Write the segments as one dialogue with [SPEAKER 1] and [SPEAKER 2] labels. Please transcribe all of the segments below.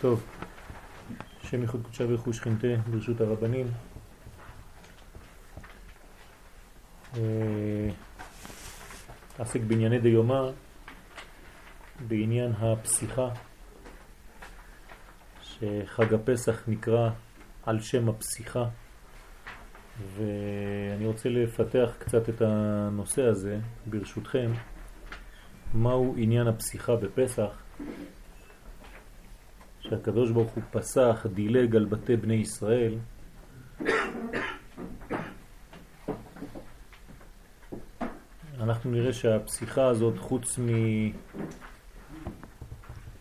[SPEAKER 1] טוב, השם ייחוד קודשה ברכו שכינתה ברשות הרבנים. אה, עסק בענייני דיומא, בעניין הפסיכה, שחג הפסח נקרא על שם הפסיכה, ואני רוצה לפתח קצת את הנושא הזה, ברשותכם, מהו עניין הפסיכה בפסח, שהקדוש ברוך הוא פסח, דילג על בתי בני ישראל, אנחנו נראה שהפסיכה הזאת, חוץ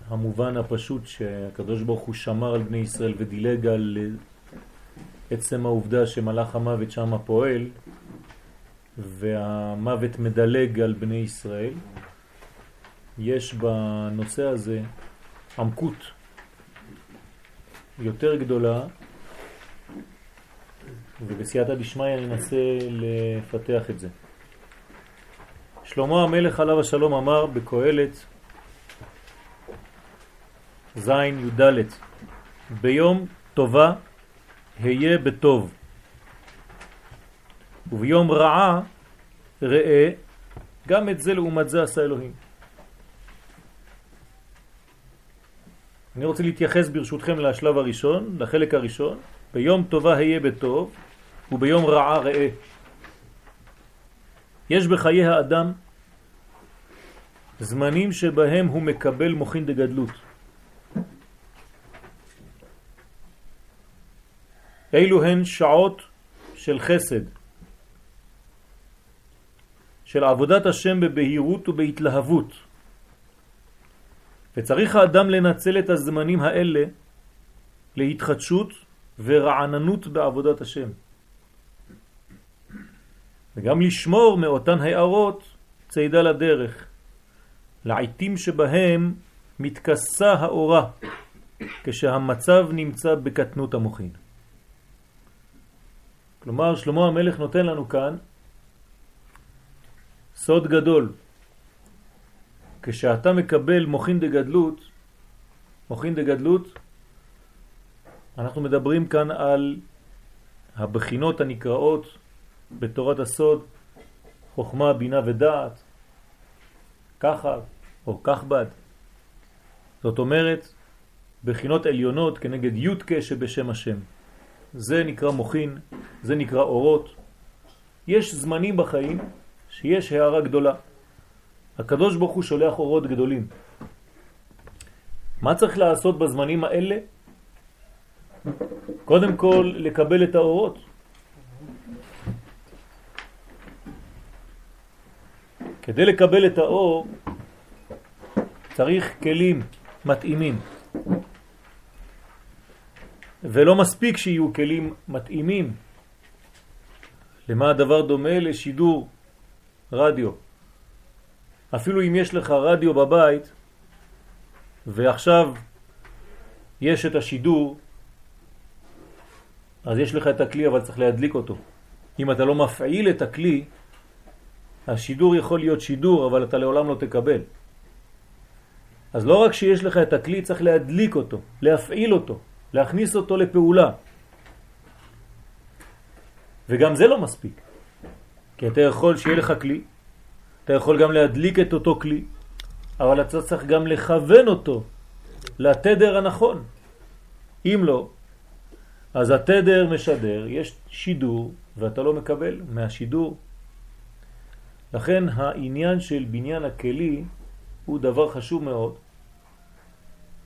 [SPEAKER 1] מהמובן הפשוט שהקדוש ברוך הוא שמר על בני ישראל ודילג על עצם העובדה שמלאך המוות שם פועל והמוות מדלג על בני ישראל, יש בנושא הזה עמקות יותר גדולה ובסייעתא דשמיא ננסה לפתח את זה. שלמה המלך עליו השלום אמר בקהלת זין י"ד ביום טובה היה בטוב וביום רעה ראה גם את זה לעומת זה עשה אלוהים. אני רוצה להתייחס ברשותכם לשלב הראשון, לחלק הראשון, ביום טובה היה בטוב וביום רעה ראה. יש בחיי האדם זמנים שבהם הוא מקבל מוכין דגדלות. אילו הן שעות של חסד, של עבודת השם בבהירות ובהתלהבות. וצריך האדם לנצל את הזמנים האלה להתחדשות ורעננות בעבודת השם. וגם לשמור מאותן הערות צידה לדרך, לעיתים שבהם מתכסה האורה כשהמצב נמצא בקטנות המוחין. כלומר, שלמה המלך נותן לנו כאן סוד גדול. כשאתה מקבל מוכין דגדלות, מוכין דגדלות, אנחנו מדברים כאן על הבחינות הנקראות בתורת הסוד, חוכמה, בינה ודעת, ככה או כך בד. זאת אומרת, בחינות עליונות כנגד יודקה שבשם השם. זה נקרא מוכין, זה נקרא אורות. יש זמנים בחיים שיש הערה גדולה. הקדוש ברוך הוא שולח אורות גדולים. מה צריך לעשות בזמנים האלה? קודם כל לקבל את האורות. כדי לקבל את האור צריך כלים מתאימים. ולא מספיק שיהיו כלים מתאימים. למה הדבר דומה? לשידור רדיו. אפילו אם יש לך רדיו בבית ועכשיו יש את השידור, אז יש לך את הכלי אבל צריך להדליק אותו. אם אתה לא מפעיל את הכלי, השידור יכול להיות שידור אבל אתה לעולם לא תקבל. אז לא רק שיש לך את הכלי, צריך להדליק אותו, להפעיל אותו, להכניס אותו לפעולה. וגם זה לא מספיק. כי אתה יכול שיהיה לך כלי, אתה יכול גם להדליק את אותו כלי, אבל אתה צריך גם לכוון אותו לתדר הנכון. אם לא, אז התדר משדר, יש שידור, ואתה לא מקבל מהשידור. לכן העניין של בניין הכלי הוא דבר חשוב מאוד,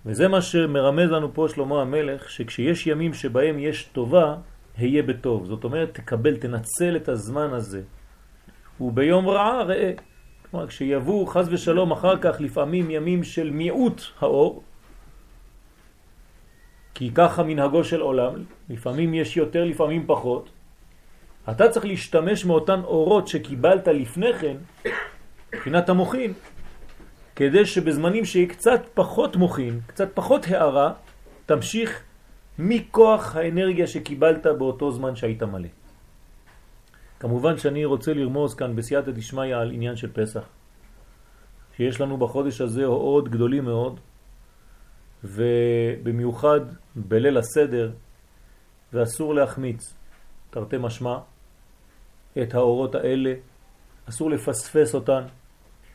[SPEAKER 1] וזה מה שמרמז לנו פה שלמה המלך, שכשיש ימים שבהם יש טובה, היה בטוב. זאת אומרת, תקבל, תנצל את הזמן הזה. וביום רעה ראה. כלומר, כשיבואו חז ושלום אחר כך לפעמים ימים של מיעוט האור, כי ככה מנהגו של עולם, לפעמים יש יותר, לפעמים פחות, אתה צריך להשתמש מאותן אורות שקיבלת לפני כן, מבחינת המוחין, כדי שבזמנים שיהיה קצת פחות מוכין, קצת פחות הערה, תמשיך מכוח האנרגיה שקיבלת באותו זמן שהיית מלא. כמובן שאני רוצה לרמוז כאן בסייעתא דשמיא על עניין של פסח. שיש לנו בחודש הזה הוראות גדולים מאוד, ובמיוחד בליל הסדר, ואסור להחמיץ, תרתי משמע, את האורות האלה, אסור לפספס אותן,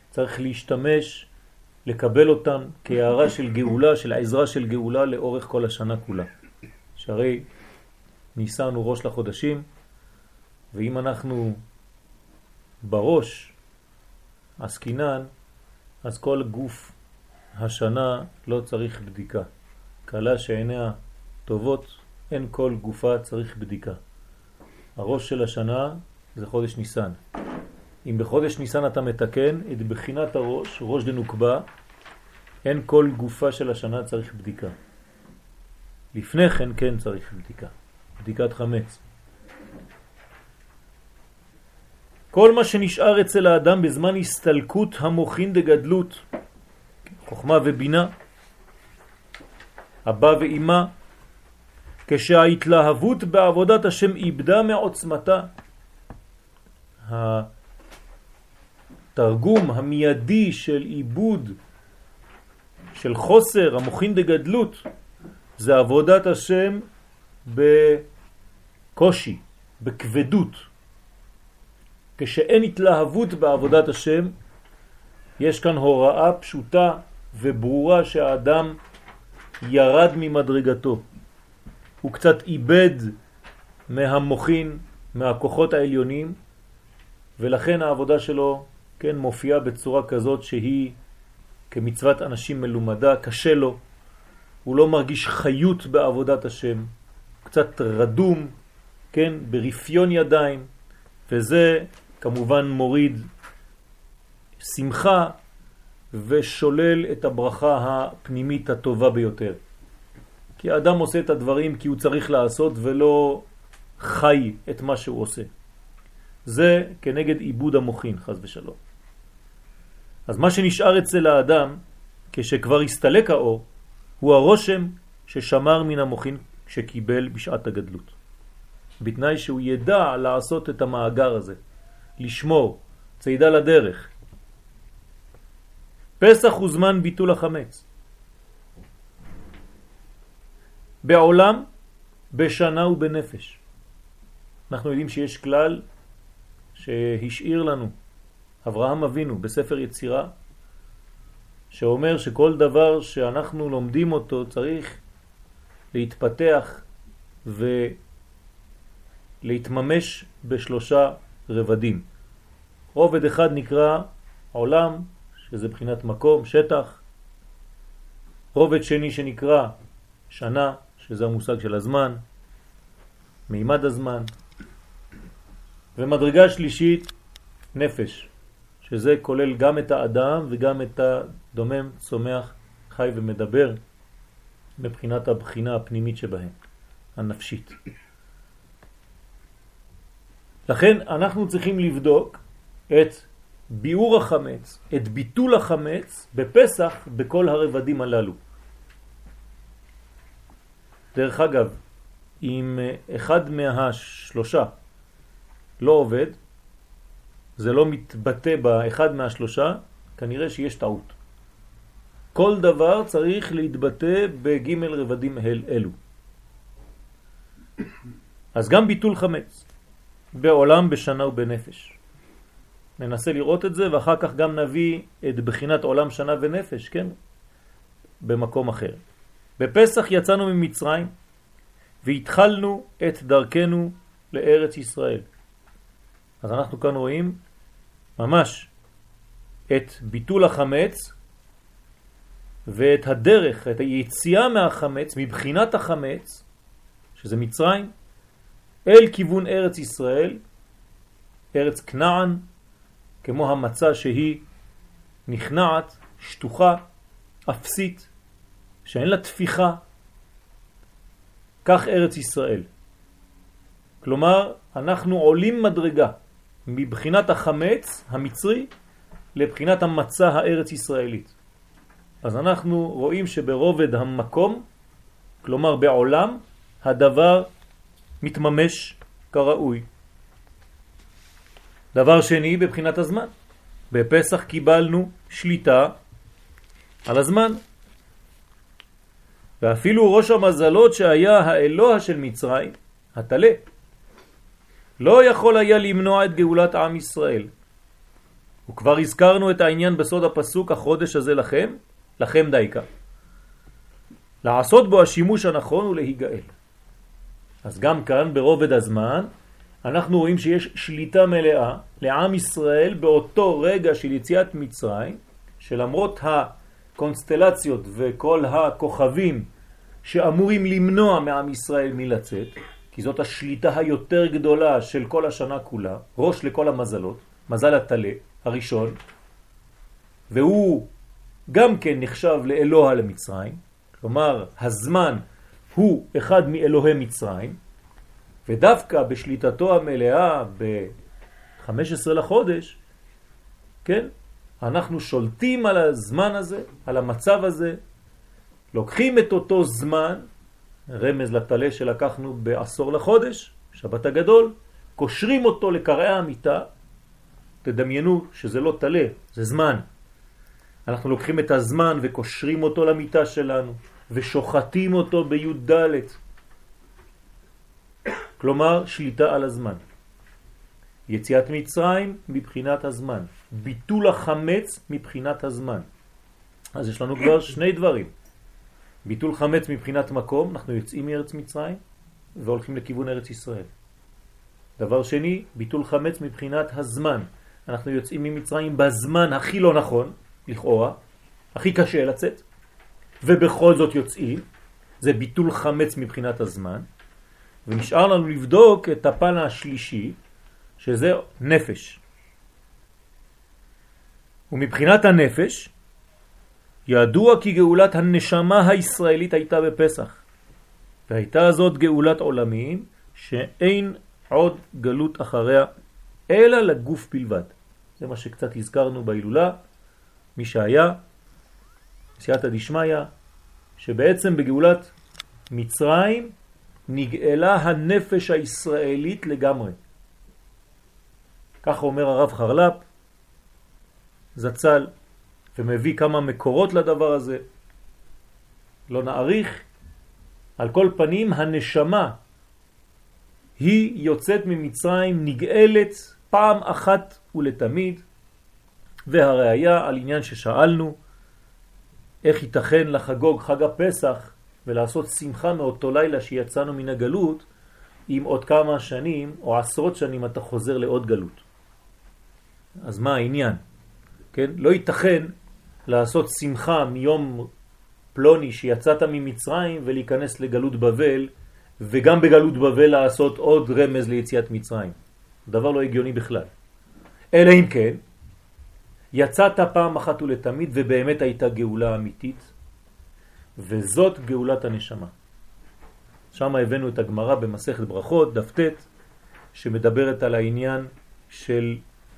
[SPEAKER 1] צריך להשתמש, לקבל אותן כהערה של גאולה, של העזרה של גאולה לאורך כל השנה כולה. שהרי ניסן הוא ראש לחודשים, ואם אנחנו בראש עסקינן, אז כל גוף השנה לא צריך בדיקה. קלה שעיניה טובות, אין כל גופה צריך בדיקה. הראש של השנה זה חודש ניסן. אם בחודש ניסן אתה מתקן את בחינת הראש, ראש דנוקבה, אין כל גופה של השנה צריך בדיקה. לפני כן כן צריך בדיקה, בדיקת חמץ. כל מה שנשאר אצל האדם בזמן הסתלקות המוכין דגדלות, חוכמה ובינה, אבא ואימא, כשההתלהבות בעבודת השם איבדה מעוצמתה, התרגום המיידי של עיבוד, של חוסר, המוכין דגדלות, זה עבודת השם בקושי, בכבדות. כשאין התלהבות בעבודת השם, יש כאן הוראה פשוטה וברורה שהאדם ירד ממדרגתו. הוא קצת איבד מהמוחין, מהכוחות העליונים, ולכן העבודה שלו כן מופיעה בצורה כזאת שהיא כמצוות אנשים מלומדה, קשה לו, הוא לא מרגיש חיות בעבודת השם, קצת רדום, כן, ברפיון ידיים, וזה כמובן מוריד שמחה ושולל את הברכה הפנימית הטובה ביותר. כי האדם עושה את הדברים כי הוא צריך לעשות ולא חי את מה שהוא עושה. זה כנגד עיבוד המוחין, חז ושלום. אז מה שנשאר אצל האדם, כשכבר הסתלק האור, הוא הרושם ששמר מן המוחין שקיבל בשעת הגדלות. בתנאי שהוא ידע לעשות את המאגר הזה. לשמור, צעידה לדרך. פסח הוא זמן ביטול החמץ. בעולם, בשנה ובנפש. אנחנו יודעים שיש כלל שהשאיר לנו אברהם אבינו בספר יצירה, שאומר שכל דבר שאנחנו לומדים אותו צריך להתפתח ולהתממש בשלושה רבדים. רובד אחד נקרא עולם, שזה בחינת מקום, שטח. רובד שני שנקרא שנה, שזה המושג של הזמן, מימד הזמן. ומדרגה שלישית, נפש, שזה כולל גם את האדם וגם את הדומם, צומח, חי ומדבר, מבחינת הבחינה הפנימית שבהם, הנפשית. לכן אנחנו צריכים לבדוק את ביאור החמץ, את ביטול החמץ בפסח בכל הרבדים הללו. דרך אגב, אם אחד מהשלושה לא עובד, זה לא מתבטא באחד מהשלושה, כנראה שיש טעות. כל דבר צריך להתבטא בג' רבדים אלו. אז גם ביטול חמץ. בעולם, בשנה ובנפש. ננסה לראות את זה ואחר כך גם נביא את בחינת עולם שנה ונפש, כן? במקום אחר. בפסח יצאנו ממצרים והתחלנו את דרכנו לארץ ישראל. אז אנחנו כאן רואים ממש את ביטול החמץ ואת הדרך, את היציאה מהחמץ, מבחינת החמץ, שזה מצרים, אל כיוון ארץ ישראל, ארץ כנען, כמו המצה שהיא נכנעת, שטוחה, אפסית, שאין לה תפיחה, כך ארץ ישראל. כלומר, אנחנו עולים מדרגה מבחינת החמץ המצרי לבחינת המצה הארץ ישראלית. אז אנחנו רואים שברובד המקום, כלומר בעולם, הדבר מתממש כראוי. דבר שני, בבחינת הזמן. בפסח קיבלנו שליטה על הזמן. ואפילו ראש המזלות שהיה האלוה של מצרים, התלה, לא יכול היה למנוע את גאולת עם ישראל. וכבר הזכרנו את העניין בסוד הפסוק, החודש הזה לכם, לכם דייקה. לעשות בו השימוש הנכון ולהיגאל. אז גם כאן ברובד הזמן אנחנו רואים שיש שליטה מלאה לעם ישראל באותו רגע של יציאת מצרים, שלמרות הקונסטלציות וכל הכוכבים שאמורים למנוע מעם ישראל מלצאת, כי זאת השליטה היותר גדולה של כל השנה כולה, ראש לכל המזלות, מזל התלה הראשון, והוא גם כן נחשב לאלוה למצרים, כלומר הזמן הוא אחד מאלוהי מצרים, ודווקא בשליטתו המלאה ב-15 לחודש, כן, אנחנו שולטים על הזמן הזה, על המצב הזה, לוקחים את אותו זמן, רמז לתלה שלקחנו בעשור לחודש, שבת הגדול, קושרים אותו לקראי המיטה, תדמיינו שזה לא תלה, זה זמן. אנחנו לוקחים את הזמן וקושרים אותו למיטה שלנו, ושוחטים אותו בי"ד. כלומר, שליטה על הזמן. יציאת מצרים מבחינת הזמן, ביטול החמץ מבחינת הזמן. אז יש לנו כבר שני דברים. ביטול חמץ מבחינת מקום, אנחנו יוצאים מארץ מצרים והולכים לכיוון ארץ ישראל. דבר שני, ביטול חמץ מבחינת הזמן. אנחנו יוצאים ממצרים בזמן הכי לא נכון, לכאורה, הכי קשה לצאת, ובכל זאת יוצאים, זה ביטול חמץ מבחינת הזמן, ונשאר לנו לבדוק את הפן השלישי, שזה נפש. ומבחינת הנפש, ידוע כי גאולת הנשמה הישראלית הייתה בפסח. והייתה זאת גאולת עולמיים שאין עוד גלות אחריה אלא לגוף בלבד. זה מה שקצת הזכרנו בהילולה, מי שהיה, סייעתא דשמיא, שבעצם בגאולת מצרים נגאלה הנפש הישראלית לגמרי. כך אומר הרב חרל"פ, זצ"ל, ומביא כמה מקורות לדבר הזה. לא נעריך. על כל פנים, הנשמה היא יוצאת ממצרים, נגאלת פעם אחת ולתמיד, והראיה על עניין ששאלנו, איך ייתכן לחגוג חג הפסח ולעשות שמחה מאותו לילה שיצאנו מן הגלות, אם עוד כמה שנים או עשרות שנים אתה חוזר לעוד גלות. אז מה העניין? כן? לא ייתכן לעשות שמחה מיום פלוני שיצאת ממצרים ולהיכנס לגלות בבל, וגם בגלות בבל לעשות עוד רמז ליציאת מצרים. דבר לא הגיוני בכלל. אלא אם כן, יצאת פעם אחת ולתמיד ובאמת הייתה גאולה אמיתית, וזאת גאולת הנשמה. שם הבאנו את הגמרא במסכת ברכות, דף ט', שמדברת על העניין של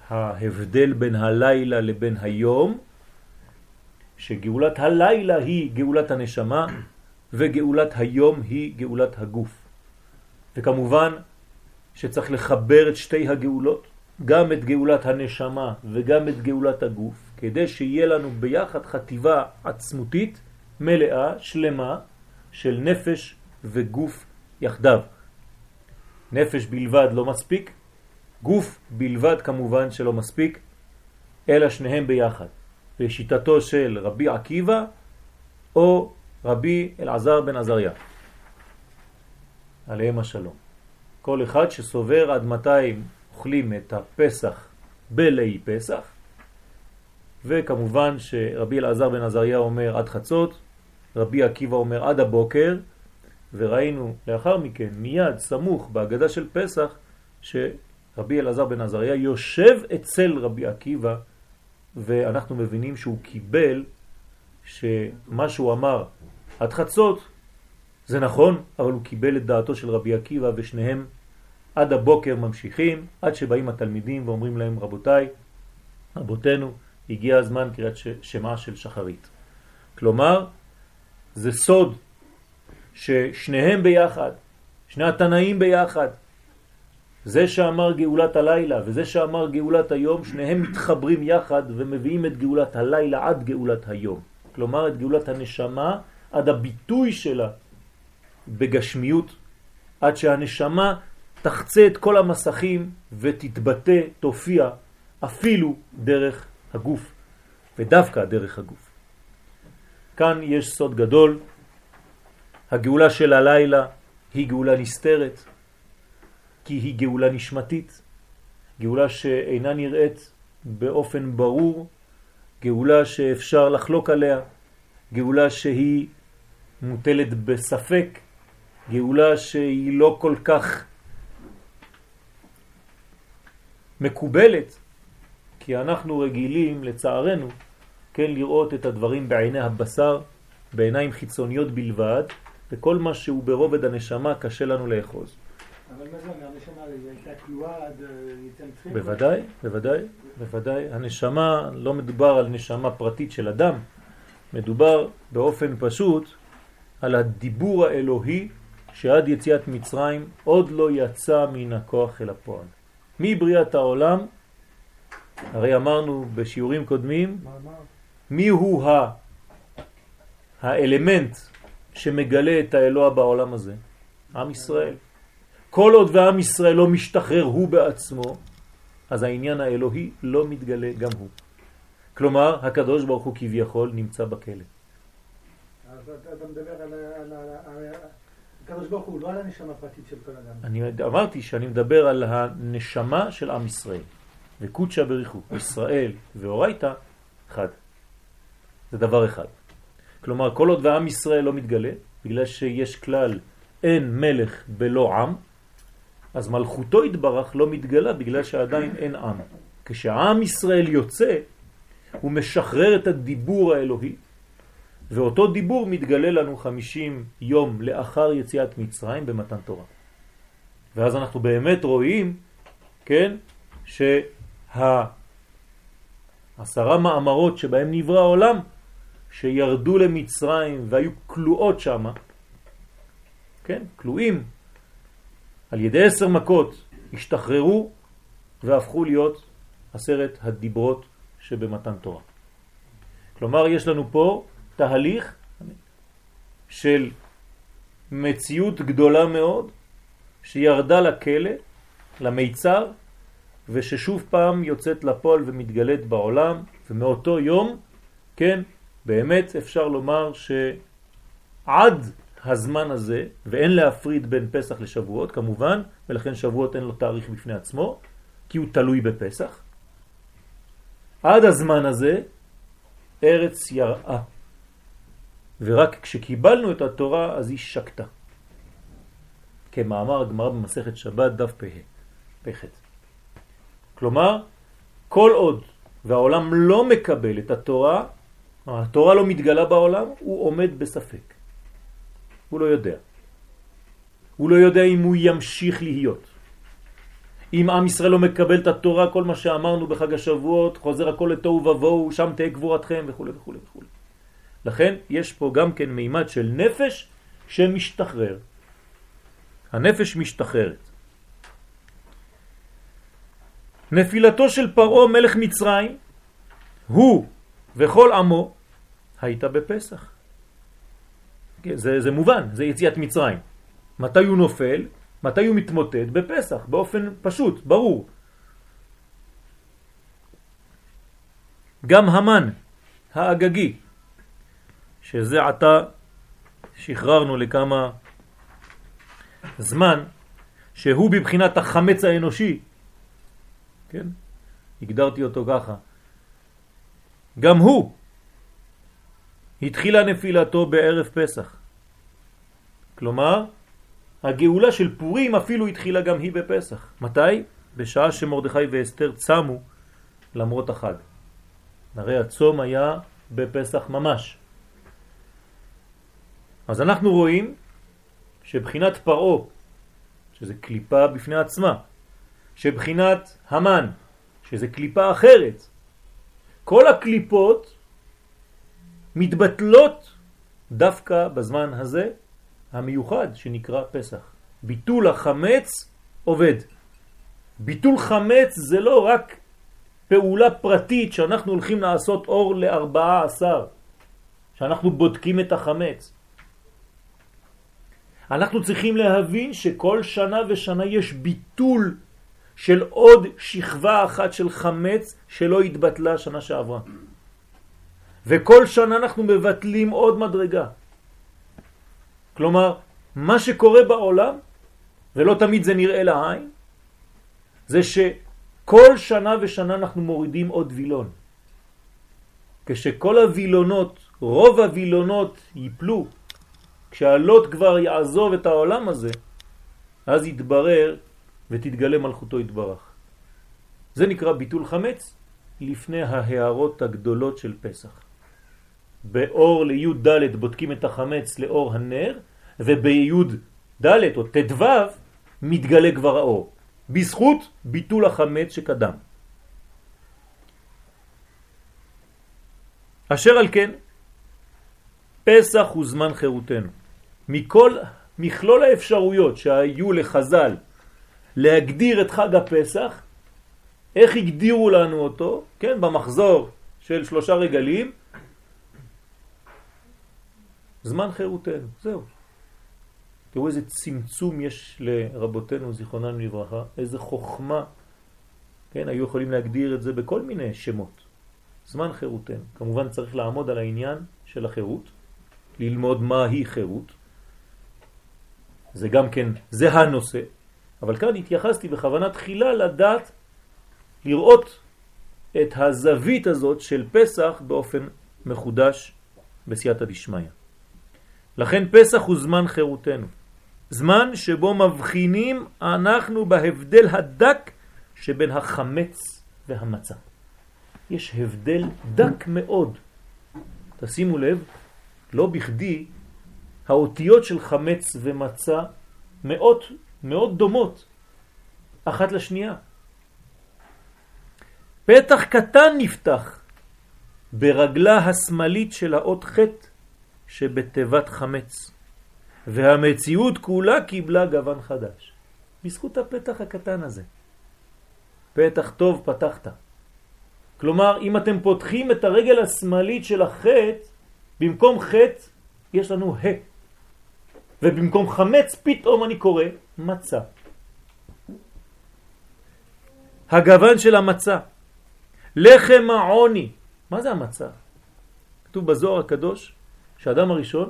[SPEAKER 1] ההבדל בין הלילה לבין היום, שגאולת הלילה היא גאולת הנשמה וגאולת היום היא גאולת הגוף. וכמובן שצריך לחבר את שתי הגאולות, גם את גאולת הנשמה וגם את גאולת הגוף, כדי שיהיה לנו ביחד חטיבה עצמותית מלאה, שלמה, של נפש וגוף יחדיו. נפש בלבד לא מספיק, גוף בלבד כמובן שלא מספיק, אלא שניהם ביחד. לשיטתו של רבי עקיבא או רבי אלעזר בן עזריה. עליהם השלום. כל אחד שסובר עד מתי אוכלים את הפסח בלי פסח, וכמובן שרבי אלעזר בן עזריה אומר עד חצות, רבי עקיבא אומר עד הבוקר, וראינו לאחר מכן מיד סמוך בהגדה של פסח שרבי אלעזר בן עזריה יושב אצל רבי עקיבא ואנחנו מבינים שהוא קיבל שמה שהוא אמר עד חצות זה נכון, אבל הוא קיבל את דעתו של רבי עקיבא ושניהם עד הבוקר ממשיכים, עד שבאים התלמידים ואומרים להם רבותיי, רבותינו, הגיע הזמן קריאת שמה של שחרית. כלומר, זה סוד ששניהם ביחד, שני התנאים ביחד, זה שאמר גאולת הלילה וזה שאמר גאולת היום, שניהם מתחברים יחד ומביאים את גאולת הלילה עד גאולת היום. כלומר את גאולת הנשמה עד הביטוי שלה בגשמיות, עד שהנשמה תחצה את כל המסכים ותתבטא, תופיע, אפילו דרך הגוף, ודווקא דרך הגוף. כאן יש סוד גדול, הגאולה של הלילה היא גאולה נסתרת, כי היא גאולה נשמתית, גאולה שאינה נראית באופן ברור, גאולה שאפשר לחלוק עליה, גאולה שהיא מוטלת בספק, גאולה שהיא לא כל כך מקובלת, כי אנחנו רגילים, לצערנו, כן לראות את הדברים בעיני הבשר, בעיניים חיצוניות בלבד, וכל מה שהוא ברובד הנשמה קשה לנו לאחוז.
[SPEAKER 2] אבל אה?
[SPEAKER 1] בוודאי, בוודאי, בוודאי. הנשמה, לא מדובר על נשמה פרטית של אדם, מדובר באופן פשוט על הדיבור האלוהי שעד יציאת מצרים עוד לא יצא מן הכוח אל הפועל. מבריאת העולם, הרי אמרנו בשיעורים קודמים, מי הוא ה... האלמנט שמגלה את האלוה בעולם הזה? עם ישראל. כל עוד ועם ישראל לא משתחרר הוא בעצמו, אז העניין האלוהי לא מתגלה גם הוא. כלומר, הקדוש ברוך הוא כביכול נמצא בכלא.
[SPEAKER 2] אז אתה מדבר על הקדוש ברוך הוא, לא על הנשמה הפרטית של כל אדם.
[SPEAKER 1] אני אמרתי שאני מדבר על הנשמה של עם ישראל. וקודשה בריחו, ישראל ואורייתא, אחד. זה דבר אחד. כלומר, כל עוד ועם ישראל לא מתגלה, בגלל שיש כלל אין מלך בלא עם, אז מלכותו התברך לא מתגלה בגלל שעדיין אין עם. כשהעם ישראל יוצא, הוא משחרר את הדיבור האלוהי, ואותו דיבור מתגלה לנו חמישים יום לאחר יציאת מצרים במתן תורה. ואז אנחנו באמת רואים, כן, שהעשרה מאמרות שבהם נברא העולם, שירדו למצרים והיו כלואות שם, כן, כלואים, על ידי עשר מכות השתחררו והפכו להיות עשרת הדיברות שבמתן תורה. כלומר, יש לנו פה תהליך של מציאות גדולה מאוד שירדה לכלא, למיצר, וששוב פעם יוצאת לפועל ומתגלית בעולם, ומאותו יום, כן, באמת אפשר לומר שעד הזמן הזה, ואין להפריד בין פסח לשבועות כמובן, ולכן שבועות אין לו תאריך בפני עצמו, כי הוא תלוי בפסח. עד הזמן הזה ארץ יראה. ורק כשקיבלנו את התורה אז היא שקטה. כמאמר הגמרא במסכת שבת דף פ"ה, פ"ח. כלומר, כל עוד והעולם לא מקבל את התורה, התורה לא מתגלה בעולם, הוא עומד בספק. הוא לא יודע. הוא לא יודע אם הוא ימשיך להיות. אם עם ישראל לא מקבל את התורה, כל מה שאמרנו בחג השבועות, חוזר הכל לתוהו ובוהו, שם תהיה גבורתכם וכו' וכו' וכו'. לכן יש פה גם כן מימד של נפש שמשתחרר. הנפש משתחררת. נפילתו של פרעה מלך מצרים, הוא וכל עמו, הייתה בפסח. זה, זה מובן, זה יציאת מצרים. מתי הוא נופל? מתי הוא מתמוטט? בפסח, באופן פשוט, ברור. גם המן האגגי, שזה עתה שחררנו לכמה זמן, שהוא בבחינת החמץ האנושי, כן? הגדרתי אותו ככה. גם הוא התחילה נפילתו בערב פסח. כלומר, הגאולה של פורים אפילו התחילה גם היא בפסח. מתי? בשעה שמרדכי ואסתר צמו למרות החג. הרי הצום היה בפסח ממש. אז אנחנו רואים שבחינת פרעו, שזה קליפה בפני עצמה, שבחינת המן, שזה קליפה אחרת, כל הקליפות מתבטלות דווקא בזמן הזה המיוחד שנקרא פסח. ביטול החמץ עובד. ביטול חמץ זה לא רק פעולה פרטית שאנחנו הולכים לעשות אור לארבעה עשר, שאנחנו בודקים את החמץ. אנחנו צריכים להבין שכל שנה ושנה יש ביטול של עוד שכבה אחת של חמץ שלא התבטלה שנה שעברה. וכל שנה אנחנו מבטלים עוד מדרגה. כלומר, מה שקורה בעולם, ולא תמיד זה נראה לעין, זה שכל שנה ושנה אנחנו מורידים עוד וילון. כשכל הווילונות, רוב הווילונות ייפלו, כשהלוט כבר יעזוב את העולם הזה, אז יתברר ותתגלה מלכותו יתברך. זה נקרא ביטול חמץ לפני ההערות הגדולות של פסח. באור לי' ד' בודקים את החמץ לאור הנר, ובי' ד' או ט"ו מתגלה כבר האור, בזכות ביטול החמץ שקדם. אשר על כן, פסח הוא זמן חירותנו. מכל מכלול האפשרויות שהיו לחז"ל להגדיר את חג הפסח, איך הגדירו לנו אותו, כן, במחזור של שלושה רגלים, זמן חירותנו, זהו. תראו איזה צמצום יש לרבותינו זיכרונם לברכה, איזה חוכמה, כן, היו יכולים להגדיר את זה בכל מיני שמות. זמן חירותנו. כמובן צריך לעמוד על העניין של החירות, ללמוד מה היא חירות. זה גם כן, זה הנושא. אבל כאן התייחסתי בכוונה תחילה לדעת, לראות את הזווית הזאת של פסח באופן מחודש בסייעתא דשמיא. לכן פסח הוא זמן חירותנו. זמן שבו מבחינים אנחנו בהבדל הדק שבין החמץ והמצה. יש הבדל דק מאוד. תשימו לב, לא בכדי האותיות של חמץ ומצה מאוד מאוד דומות אחת לשנייה. פתח קטן נפתח ברגלה השמאלית של האות ח' שבתיבת חמץ, והמציאות כולה קיבלה גוון חדש. בזכות הפתח הקטן הזה. פתח טוב פתחת. כלומר, אם אתם פותחים את הרגל השמאלית של החטא, במקום חטא יש לנו ה. ובמקום חמץ פתאום אני קורא מצה. הגוון של המצה. לחם העוני. מה זה המצה? כתוב בזוהר הקדוש שאדם הראשון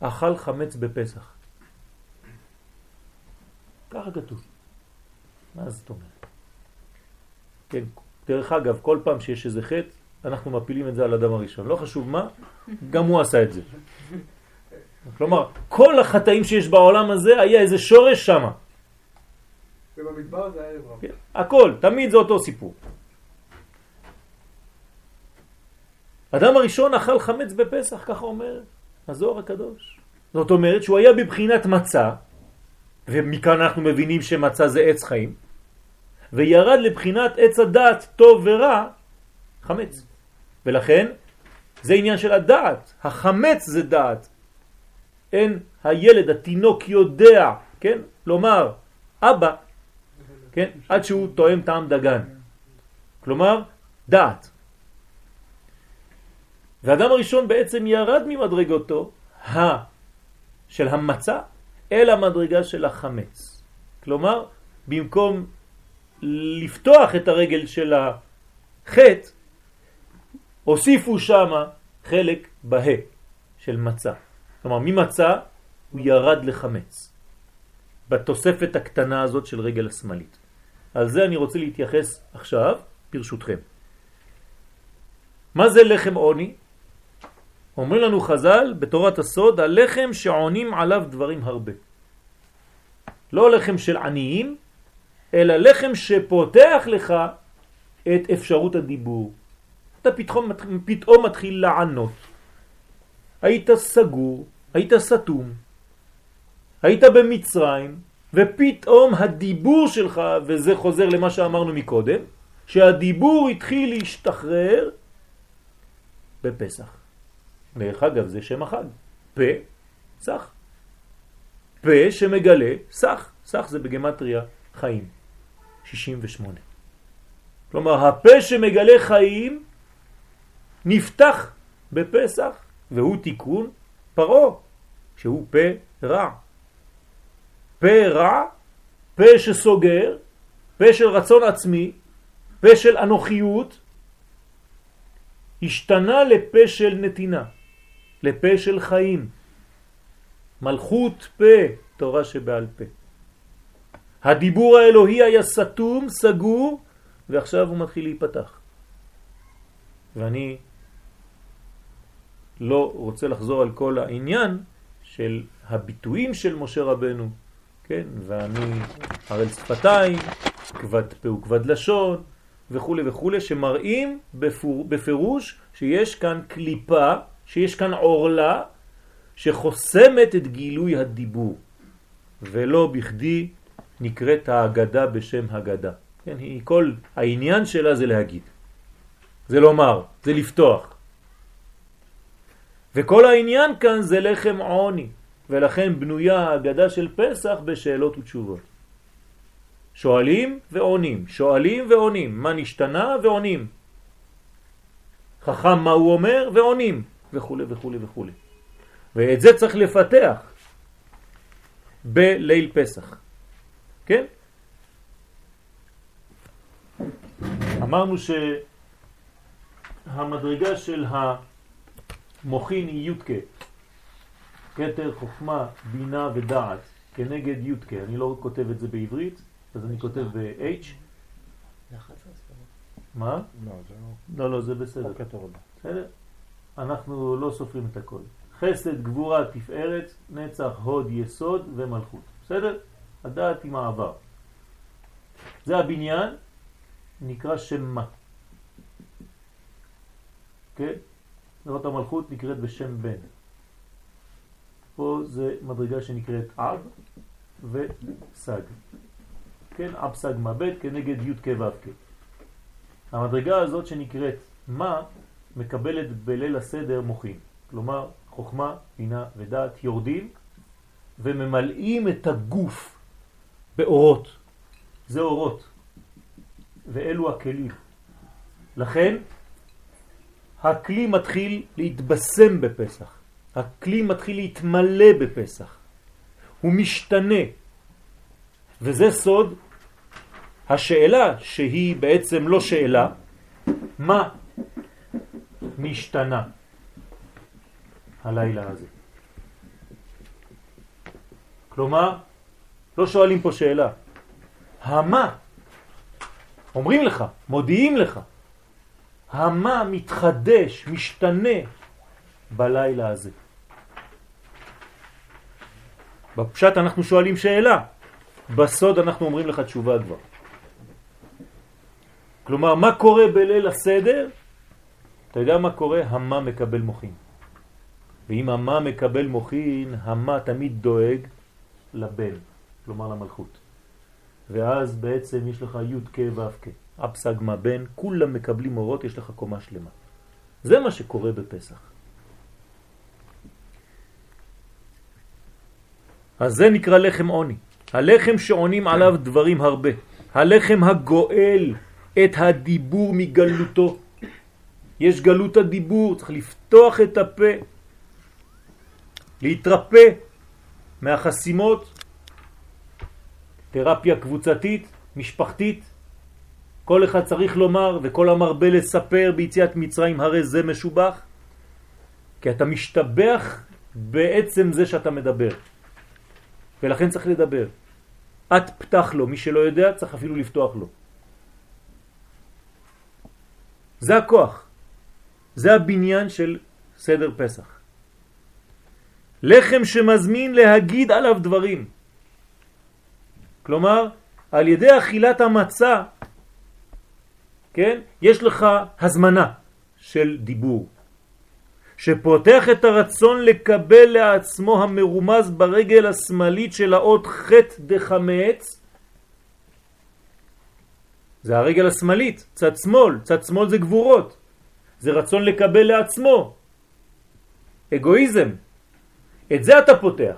[SPEAKER 1] אכל חמץ בפסח. ככה כתוב. מה זאת אומרת? כן, דרך אגב, כל פעם שיש איזה חטא, אנחנו מפילים את זה על אדם הראשון. לא חשוב מה, גם הוא עשה את זה. כלומר, כל החטאים שיש בעולם הזה היה איזה שורש שם.
[SPEAKER 2] ובמדבר זה היה אברהם.
[SPEAKER 1] כן, הכל, תמיד זה אותו סיפור. אדם הראשון אכל חמץ בפסח, ככה אומר הזוהר הקדוש. זאת אומרת שהוא היה בבחינת מצה, ומכאן אנחנו מבינים שמצה זה עץ חיים, וירד לבחינת עץ הדעת טוב ורע, חמץ. ולכן זה עניין של הדעת, החמץ זה דעת. אין הילד, התינוק יודע, כן, לומר אבא, כן, עד שהוא תואם טעם דגן. כלומר, דעת. והאדם הראשון בעצם ירד ממדרגותו ה של המצה אל המדרגה של החמץ. כלומר, במקום לפתוח את הרגל של החטא, הוסיפו שם חלק בה של מצה. כלומר, ממצה הוא ירד לחמץ. בתוספת הקטנה הזאת של רגל השמאלית. על זה אני רוצה להתייחס עכשיו, ברשותכם. מה זה לחם עוני? אומרים לנו חז"ל בתורת הסוד, הלחם שעונים עליו דברים הרבה. לא לחם של עניים, אלא לחם שפותח לך את אפשרות הדיבור. אתה פתאום, פתאום מתחיל לענות. היית סגור, היית סתום, היית במצרים, ופתאום הדיבור שלך, וזה חוזר למה שאמרנו מקודם, שהדיבור התחיל להשתחרר בפסח. דרך אגב, זה שם החג. פה, סח. פה שמגלה סח, סך זה בגמטריה חיים, 68. כלומר, הפה שמגלה חיים נפתח בפסח, והוא תיקון פרו, שהוא פה רע. פה רע, פה שסוגר, פה של רצון עצמי, פה של אנוכיות, השתנה לפה של נתינה, לפה של חיים. מלכות פה, תורה שבעל פה. הדיבור האלוהי היה סתום, סגור, ועכשיו הוא מתחיל להיפתח. ואני לא רוצה לחזור על כל העניין של הביטויים של משה רבנו, כן, ואני הרי שפתיים, כבד פה וכבד לשון וכו' וכו', שמראים בפירוש שיש כאן קליפה, שיש כאן עורלה, שחוסמת את גילוי הדיבור, ולא בכדי נקראת ההגדה בשם הגדה. כן, היא, כל העניין שלה זה להגיד, זה לומר, זה לפתוח. וכל העניין כאן זה לחם עוני, ולכן בנויה ההגדה של פסח בשאלות ותשובות. שואלים ועונים, שואלים ועונים, מה נשתנה ועונים. חכם מה הוא אומר ועונים, וכו' וכו' וכו'. ואת זה צריך לפתח בליל פסח. כן? אמרנו שהמדרגה של המוכין היא יודקה, כתר, חוכמה, בינה ודעת, כנגד יודקה. אני לא כותב את זה בעברית, אז אני כותב ב-H. מה?
[SPEAKER 2] לא, זה
[SPEAKER 1] לא, לא, זה בסדר.
[SPEAKER 2] לא.
[SPEAKER 1] בסדר? אנחנו לא סופרים את הכל. חסד, גבורה, תפארת, נצח, הוד, יסוד ומלכות. בסדר? הדעת עם העבר. זה הבניין, נקרא שם מה. כן? זאת המלכות נקראת בשם בן. פה זה מדרגה שנקראת אב וסג. כן, אב סג ב' כנגד י' כ' ו' כ'. המדרגה הזאת שנקראת מה מקבלת בליל הסדר מוחין. כלומר, חוכמה, בינה ודעת יורדים וממלאים את הגוף באורות. זה אורות. ואלו הכלים. לכן הכלי מתחיל להתבשם בפסח. הכלי מתחיל להתמלא בפסח. הוא משתנה. וזה סוד השאלה שהיא בעצם לא שאלה, מה נשתנה הלילה הזה. כלומר, לא שואלים פה שאלה. המה, אומרים לך, מודיעים לך, המה מתחדש, משתנה בלילה הזה. בפשט אנחנו שואלים שאלה, בסוד אנחנו אומרים לך תשובה כבר. כלומר, מה קורה בליל הסדר? אתה יודע מה קורה? המה מקבל מוכין. ואם המה מקבל מוכין, המה תמיד דואג לבן, כלומר למלכות. ואז בעצם יש לך י' כ' ו' כ', אפסגמה בן, כולם מקבלים אורות, יש לך קומה שלמה. זה מה שקורה בפסח. אז זה נקרא לחם עוני. הלחם שעונים עליו דברים הרבה. הלחם הגואל את הדיבור מגלותו. יש גלות הדיבור, צריך לפתוח את הפה, להתרפא מהחסימות, תרפיה קבוצתית, משפחתית. כל אחד צריך לומר, וכל המרבה לספר ביציאת מצרים הרי זה משובח, כי אתה משתבח בעצם זה שאתה מדבר. ולכן צריך לדבר. את פתח לו, מי שלא יודע צריך אפילו לפתוח לו. זה הכוח. זה הבניין של סדר פסח. לחם שמזמין להגיד עליו דברים. כלומר, על ידי אכילת המצה, כן, יש לך הזמנה של דיבור, שפותח את הרצון לקבל לעצמו המרומז ברגל השמאלית של האות ח' דחמץ, זה הרגל השמאלית, צד שמאל, צד שמאל זה גבורות, זה רצון לקבל לעצמו, אגואיזם, את זה אתה פותח.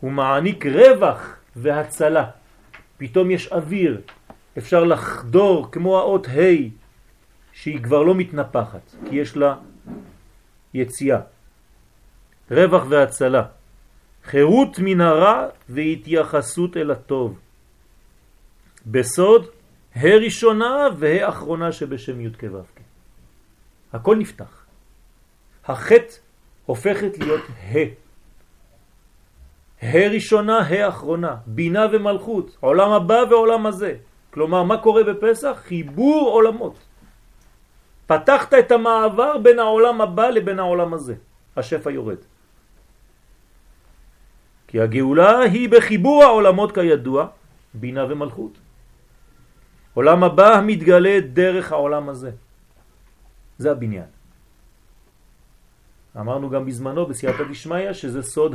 [SPEAKER 1] הוא מעניק רווח והצלה. פתאום יש אוויר, אפשר לחדור כמו האות ה' שהיא כבר לא מתנפחת, כי יש לה יציאה. רווח והצלה, חירות מן הרע והתייחסות אל הטוב. בסוד, הראשונה והאחרונה שבשם י' כו' הכל נפתח. החטא הופכת להיות ה'. הראשונה, האחרונה, בינה ומלכות, עולם הבא ועולם הזה. כלומר, מה קורה בפסח? חיבור עולמות. פתחת את המעבר בין העולם הבא לבין העולם הזה. השפע יורד. כי הגאולה היא בחיבור העולמות כידוע, בינה ומלכות. עולם הבא מתגלה דרך העולם הזה. זה הבניין. אמרנו גם בזמנו בסייעתא דשמיא שזה סוד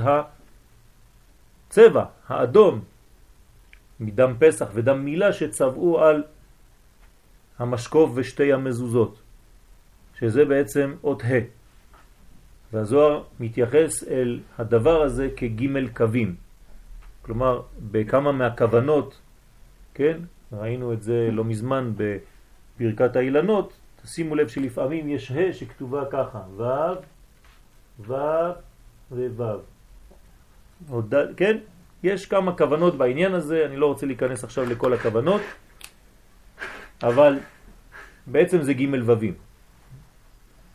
[SPEAKER 1] הצבע, האדום, מדם פסח ודם מילה שצבעו על המשקוף ושתי המזוזות, שזה בעצם אות ה'. והזוהר מתייחס אל הדבר הזה כג' קווים. כלומר, בכמה מהכוונות, כן, ראינו את זה לא מזמן בברכת האילנות, תשימו לב שלפעמים יש ה' שכתובה ככה, ו', ו' וו'. כן? יש כמה כוונות בעניין הזה, אני לא רוצה להיכנס עכשיו לכל הכוונות, אבל בעצם זה ג' ווים.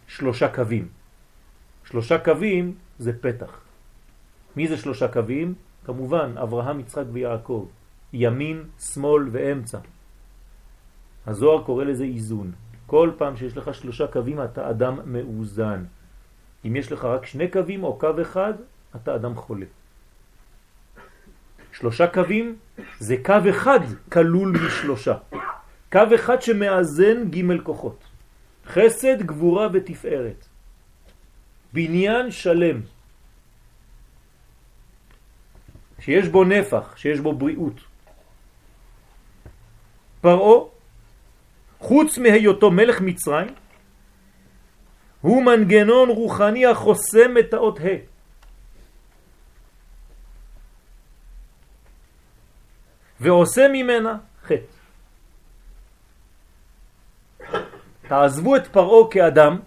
[SPEAKER 1] שלושה קווים. שלושה קווים זה פתח. מי זה שלושה קווים? כמובן, אברהם, יצחק ויעקב. ימין, שמאל ואמצע. הזוהר קורא לזה איזון. כל פעם שיש לך שלושה קווים אתה אדם מאוזן. אם יש לך רק שני קווים או קו אחד, אתה אדם חולה. שלושה קווים זה קו אחד כלול משלושה. קו אחד שמאזן ג' כוחות. חסד, גבורה ותפארת. בניין שלם. שיש בו נפח, שיש בו בריאות. פרעו, חוץ מהיותו מלך מצרים, הוא מנגנון רוחני החוסם את האות ה'. ועושה ממנה חטא. תעזבו את פרעו כאדם,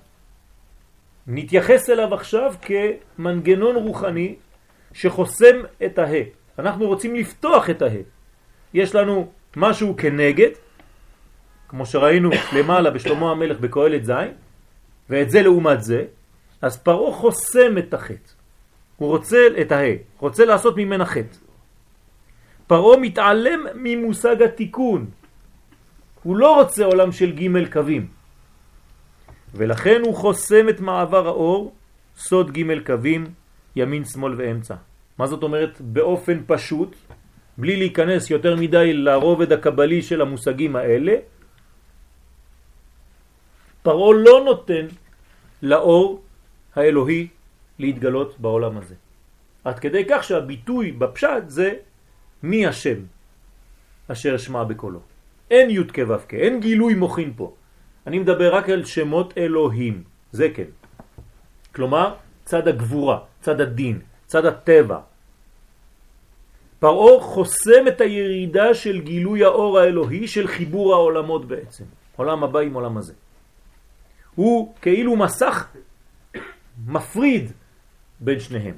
[SPEAKER 1] נתייחס אליו עכשיו כמנגנון רוחני שחוסם את הה. אנחנו רוצים לפתוח את הה. יש לנו משהו כנגד, כמו שראינו למעלה בשלמה המלך בקהלת זין, ואת זה לעומת זה, אז פרעה חוסם את החטא. הוא רוצה את הה, רוצה לעשות ממנה חטא. פרעה מתעלם ממושג התיקון. הוא לא רוצה עולם של ג' קווים. ולכן הוא חוסם את מעבר האור, סוד ג' קווים, ימין, שמאל ואמצע. מה זאת אומרת? באופן פשוט, בלי להיכנס יותר מדי לרובד הקבלי של המושגים האלה, פרעה לא נותן לאור האלוהי להתגלות בעולם הזה. עד כדי כך שהביטוי בפשט זה מי השם אשר שמע בקולו. אין י' כו' אין גילוי מוכין פה. אני מדבר רק על שמות אלוהים, זה כן. כלומר, צד הגבורה, צד הדין, צד הטבע. פרעה חוסם את הירידה של גילוי האור האלוהי של חיבור העולמות בעצם. עולם הבא עם עולם הזה. הוא כאילו מסך מפריד בין שניהם.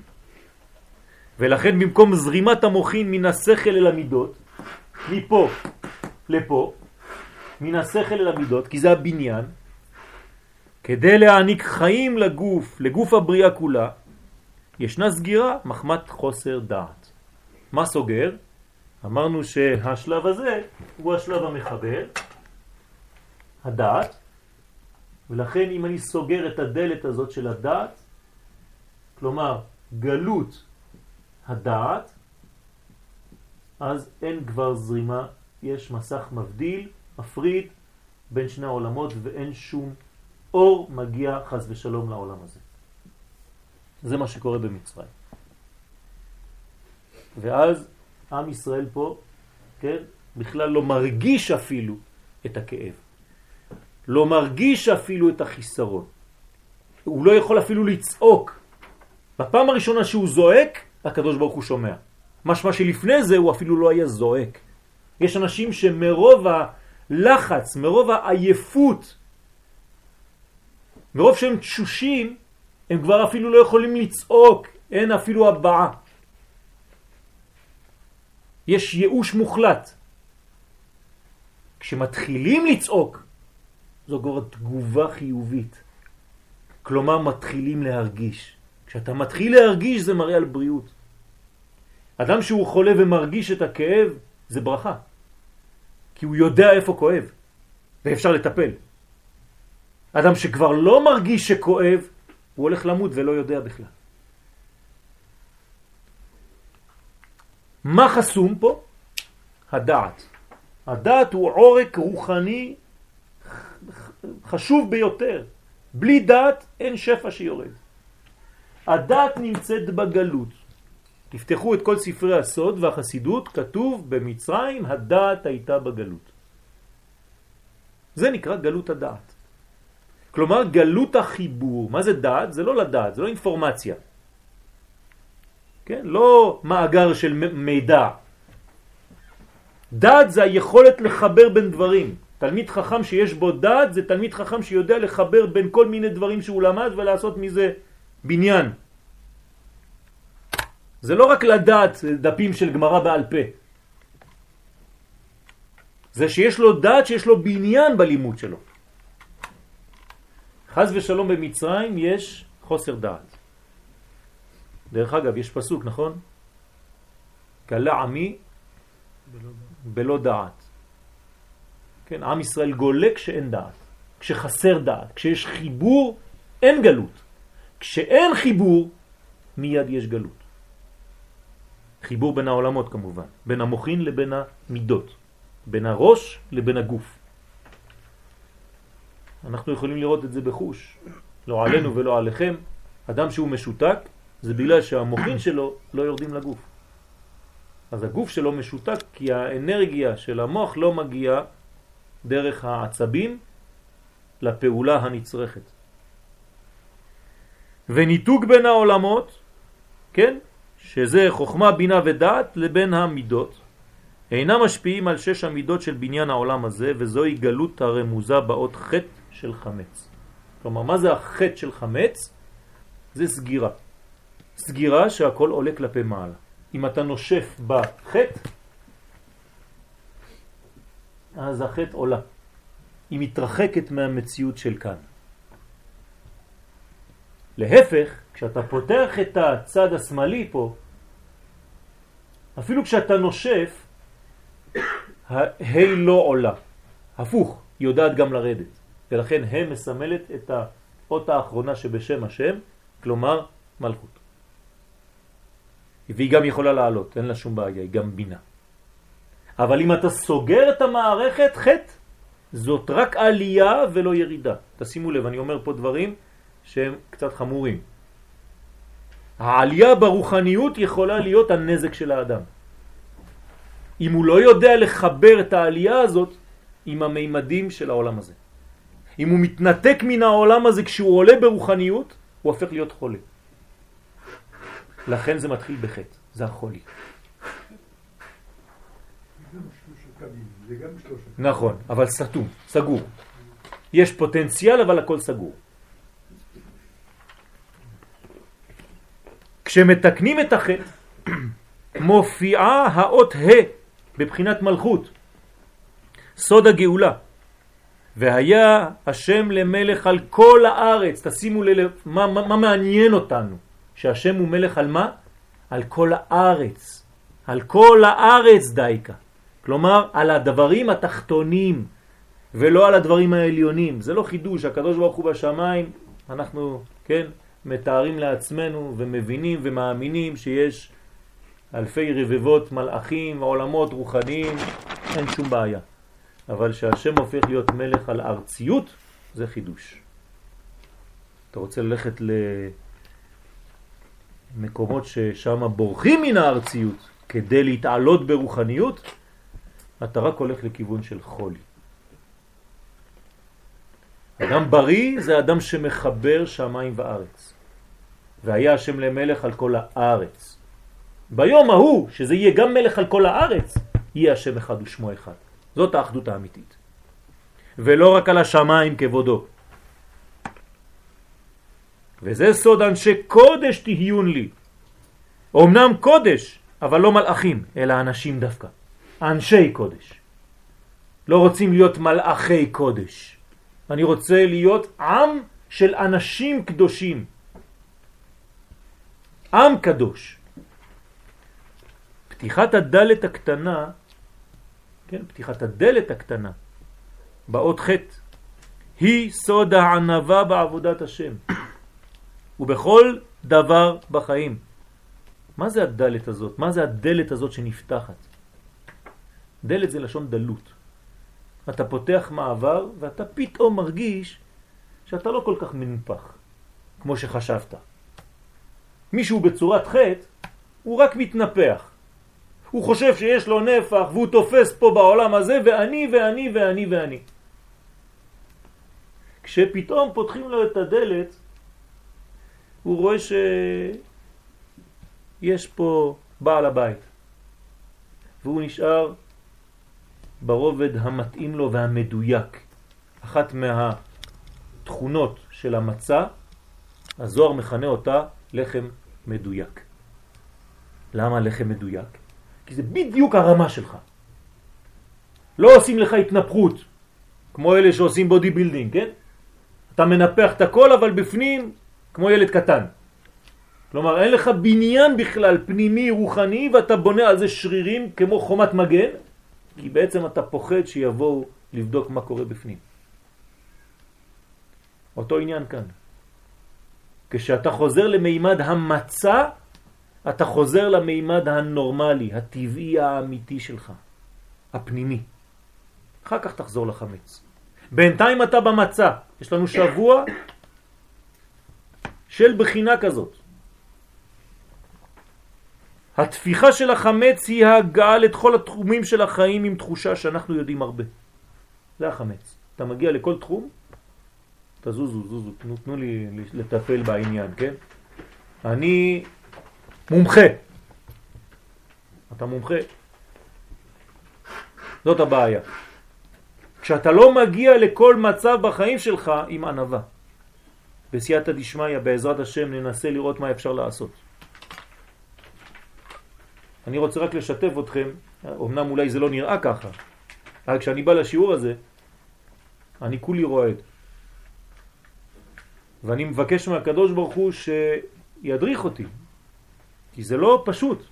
[SPEAKER 1] ולכן במקום זרימת המוחין מן השכל אל המידות, מפה לפה, מן השכל אל המידות, כי זה הבניין, כדי להעניק חיים לגוף, לגוף הבריאה כולה, ישנה סגירה מחמת חוסר דעת. מה סוגר? אמרנו שהשלב הזה הוא השלב המחבר, הדעת, ולכן אם אני סוגר את הדלת הזאת של הדעת, כלומר גלות הדעת, אז אין כבר זרימה, יש מסך מבדיל, מפריד בין שני העולמות ואין שום אור מגיע חז ושלום לעולם הזה. זה מה שקורה במצרים. ואז עם ישראל פה, כן, בכלל לא מרגיש אפילו את הכאב. לא מרגיש אפילו את החיסרון. הוא לא יכול אפילו לצעוק. בפעם הראשונה שהוא זועק, הקדוש ברוך הוא שומע. משמע שלפני זה הוא אפילו לא היה זועק. יש אנשים שמרוב הלחץ, מרוב העייפות, מרוב שהם תשושים, הם כבר אפילו לא יכולים לצעוק, אין אפילו הבעה. יש ייאוש מוחלט. כשמתחילים לצעוק, זו כבר תגובה חיובית. כלומר, מתחילים להרגיש. כשאתה מתחיל להרגיש זה מראה על בריאות. אדם שהוא חולה ומרגיש את הכאב זה ברכה. כי הוא יודע איפה כואב, ואפשר לטפל. אדם שכבר לא מרגיש שכואב, הוא הולך למות ולא יודע בכלל. מה חסום פה? הדעת. הדעת הוא עורק רוחני חשוב ביותר. בלי דעת אין שפע שיורד. הדעת נמצאת בגלות. תפתחו את כל ספרי הסוד והחסידות, כתוב במצרים הדעת הייתה בגלות. זה נקרא גלות הדעת. כלומר גלות החיבור. מה זה דעת? זה לא לדעת, זה לא אינפורמציה. כן? לא מאגר של מידע. דעת זה היכולת לחבר בין דברים. תלמיד חכם שיש בו דעת זה תלמיד חכם שיודע לחבר בין כל מיני דברים שהוא למד ולעשות מזה בניין. זה לא רק לדעת דפים של גמרא בעל פה. זה שיש לו דעת שיש לו בניין בלימוד שלו. חז ושלום במצרים יש חוסר דעת. דרך אגב, יש פסוק, נכון? גלה עמי בלא דעת. כן, עם ישראל גולה כשאין דעת, כשחסר דעת, כשיש חיבור אין גלות. כשאין חיבור מיד יש גלות. חיבור בין העולמות כמובן, בין המוחין לבין המידות, בין הראש לבין הגוף. אנחנו יכולים לראות את זה בחוש, לא עלינו ולא עליכם. אדם שהוא משותק זה בגלל שהמוחין שלו לא יורדים לגוף. אז הגוף שלו משותק כי האנרגיה של המוח לא מגיעה דרך העצבים לפעולה הנצרכת. וניתוק בין העולמות, כן, שזה חוכמה, בינה ודעת, לבין המידות, אינם משפיעים על שש המידות של בניין העולם הזה, וזוהי גלות הרמוזה באות חטא של חמץ. כלומר, מה זה החטא של חמץ? זה סגירה. סגירה שהכל עולה כלפי מעלה. אם אתה נושף בחטא, אז החטא עולה. היא מתרחקת מהמציאות של כאן. להפך, כשאתה פותח את הצד השמאלי פה, אפילו כשאתה נושף, ההי לא עולה. הפוך, היא יודעת גם לרדת. ולכן ה' מסמלת את האות האחרונה שבשם השם, כלומר מלכות. והיא גם יכולה לעלות, אין לה שום בעיה, היא גם בינה. אבל אם אתה סוגר את המערכת, חטא, זאת רק עלייה ולא ירידה. תשימו לב, אני אומר פה דברים שהם קצת חמורים. העלייה ברוחניות יכולה להיות הנזק של האדם. אם הוא לא יודע לחבר את העלייה הזאת עם המימדים של העולם הזה. אם הוא מתנתק מן העולם הזה כשהוא עולה ברוחניות, הוא הופך להיות חולה. לכן זה מתחיל בחטא, זה החולי. נכון, אבל סתום, סגור. יש פוטנציאל אבל הכל סגור. כשמתקנים את החטא, מופיעה האות ה' בבחינת מלכות, סוד הגאולה. והיה השם למלך על כל הארץ. תשימו לב, מה, מה, מה מעניין אותנו? שהשם הוא מלך על מה? על כל הארץ. על כל הארץ דייקה. כלומר, על הדברים התחתונים, ולא על הדברים העליונים. זה לא חידוש, הקדוש ברוך הוא בשמיים, אנחנו, כן, מתארים לעצמנו ומבינים ומאמינים שיש אלפי רבבות מלאכים ועולמות רוחניים, אין שום בעיה. אבל שהשם הופך להיות מלך על ארציות, זה חידוש. אתה רוצה ללכת למקומות ששם בורחים מן הארציות כדי להתעלות ברוחניות, אתה רק הולך לכיוון של חולי. אדם בריא זה אדם שמחבר שמיים וארץ. והיה השם למלך על כל הארץ. ביום ההוא, שזה יהיה גם מלך על כל הארץ, יהיה השם אחד ושמו אחד. זאת האחדות האמיתית. ולא רק על השמיים כבודו. וזה סוד אנשי קודש תהיון לי. אמנם קודש, אבל לא מלאכים, אלא אנשים דווקא. אנשי קודש. לא רוצים להיות מלאכי קודש. אני רוצה להיות עם של אנשים קדושים. עם קדוש. פתיחת הדלת הקטנה, כן, פתיחת הדלת הקטנה, באות חטא, היא סוד הענבה בעבודת השם, ובכל דבר בחיים. מה זה הדלת הזאת? מה זה הדלת הזאת שנפתחת? דלת זה לשון דלות. אתה פותח מעבר ואתה פתאום מרגיש שאתה לא כל כך מנופח, כמו שחשבת. מישהו בצורת חטא, הוא רק מתנפח. הוא חושב שיש לו נפח והוא תופס פה בעולם הזה ואני ואני ואני ואני. כשפתאום פותחים לו את הדלת, הוא רואה שיש פה בעל הבית, והוא נשאר ברובד המתאים לו והמדויק. אחת מהתכונות של המצה, הזוהר מכנה אותה לחם מדויק. למה לחם מדויק? כי זה בדיוק הרמה שלך. לא עושים לך התנפחות, כמו אלה שעושים body building, כן? אתה מנפח את הכל, אבל בפנים, כמו ילד קטן. כלומר, אין לך בניין בכלל פנימי רוחני, ואתה בונה על זה שרירים כמו חומת מגן, כי בעצם אתה פוחד שיבואו לבדוק מה קורה בפנים. אותו עניין כאן. כשאתה חוזר למימד המצה, אתה חוזר למימד הנורמלי, הטבעי האמיתי שלך, הפנימי. אחר כך תחזור לחמץ. בינתיים אתה במצה. יש לנו שבוע של בחינה כזאת. התפיחה של החמץ היא ההגעה לכל התחומים של החיים עם תחושה שאנחנו יודעים הרבה. זה החמץ. אתה מגיע לכל תחום, תזוזו, זוזו, תנו, תנו לי לטפל בעניין, כן? אני מומחה. אתה מומחה. זאת הבעיה. כשאתה לא מגיע לכל מצב בחיים שלך עם ענבה. בסייעתא דשמיא, בעזרת השם, ננסה לראות מה אפשר לעשות. אני רוצה רק לשתף אתכם, אמנם אולי זה לא נראה ככה, אבל כשאני בא לשיעור הזה, אני כולי רועד. ואני מבקש מהקדוש ברוך הוא שידריך אותי, כי זה לא פשוט.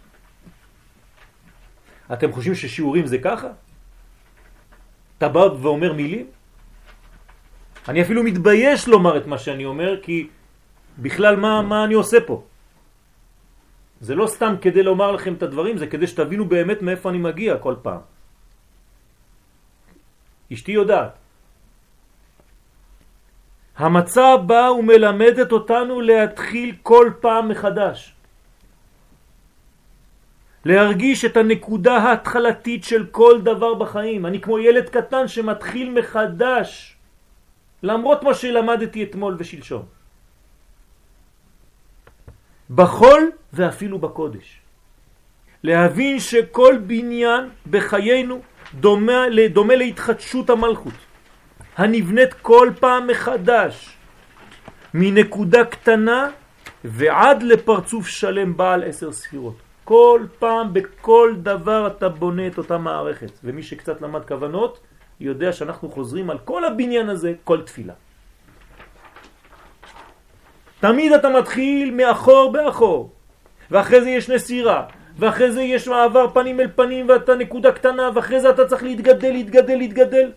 [SPEAKER 1] אתם חושבים ששיעורים זה ככה? אתה בא ואומר מילים? אני אפילו מתבייש לומר את מה שאני אומר, כי בכלל מה, מה אני עושה פה? זה לא סתם כדי לומר לכם את הדברים, זה כדי שתבינו באמת מאיפה אני מגיע כל פעם. אשתי יודעת. המצע בא ומלמדת אותנו להתחיל כל פעם מחדש. להרגיש את הנקודה ההתחלתית של כל דבר בחיים. אני כמו ילד קטן שמתחיל מחדש, למרות מה שלמדתי אתמול ושלשום. בחול ואפילו בקודש. להבין שכל בניין בחיינו דומה, דומה להתחדשות המלכות, הנבנית כל פעם מחדש, מנקודה קטנה ועד לפרצוף שלם בעל עשר ספירות. כל פעם, בכל דבר אתה בונה את אותה מערכת. ומי שקצת למד כוונות, יודע שאנחנו חוזרים על כל הבניין הזה, כל תפילה. תמיד אתה מתחיל מאחור באחור, ואחרי זה יש נסירה, ואחרי זה יש מעבר פנים אל פנים ואתה נקודה קטנה, ואחרי זה אתה צריך להתגדל, להתגדל, להתגדל.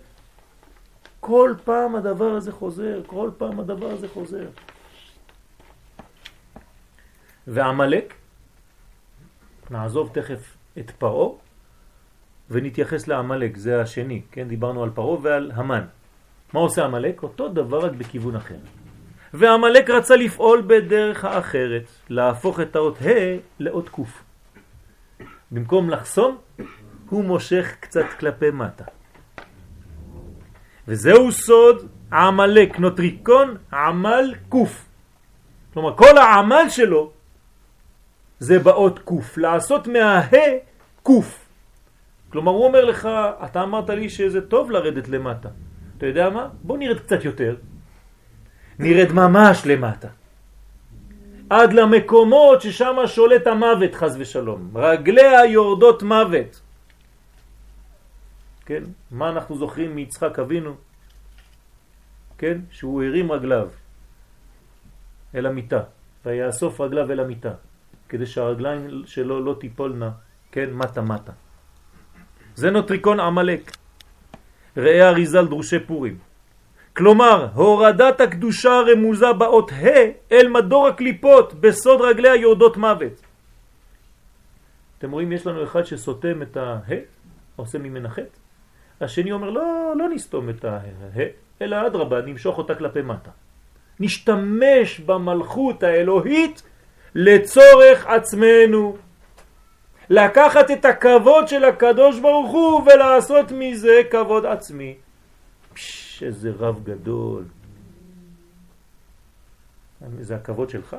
[SPEAKER 1] כל פעם הדבר הזה חוזר, כל פעם הדבר הזה חוזר. ועמלק, נעזוב תכף את פרו ונתייחס לעמלק, זה השני, כן? דיברנו על פרו ועל המן. מה עושה עמלק? אותו דבר רק בכיוון אחר. ועמלק רצה לפעול בדרך האחרת, להפוך את האות ה' לאות קוף. במקום לחסום, הוא מושך קצת כלפי מטה. וזהו סוד עמלק, נוטריקון עמל קוף. כלומר, כל העמל שלו זה באות קוף, לעשות מהה קוף. כלומר הוא אומר לך, אתה אמרת לי שזה טוב לרדת למטה. אתה יודע מה? בוא נרד קצת יותר. נרד ממש למטה. עד למקומות ששם שולט המוות חז ושלום. רגליה יורדות מוות. כן? מה אנחנו זוכרים מיצחק אבינו? כן? שהוא הרים רגליו אל המיטה, ויאסוף רגליו אל המיטה, כדי שהרגליים שלו לא תיפולנה, כן? מטה מטה. זה נוטריקון עמלק. ראה אריזל דרושי פורים. כלומר, הורדת הקדושה רמוזה באות ה' אל מדור הקליפות בסוד רגליה יורדות מוות. אתם רואים, יש לנו אחד שסותם את הה, עושה ממנה. השני אומר, לא, לא נסתום את הה, אלא אדרבה, נמשוך אותה כלפי מטה. נשתמש במלכות האלוהית לצורך עצמנו. לקחת את הכבוד של הקדוש ברוך הוא ולעשות מזה כבוד עצמי. פש, איזה רב גדול. זה הכבוד שלך?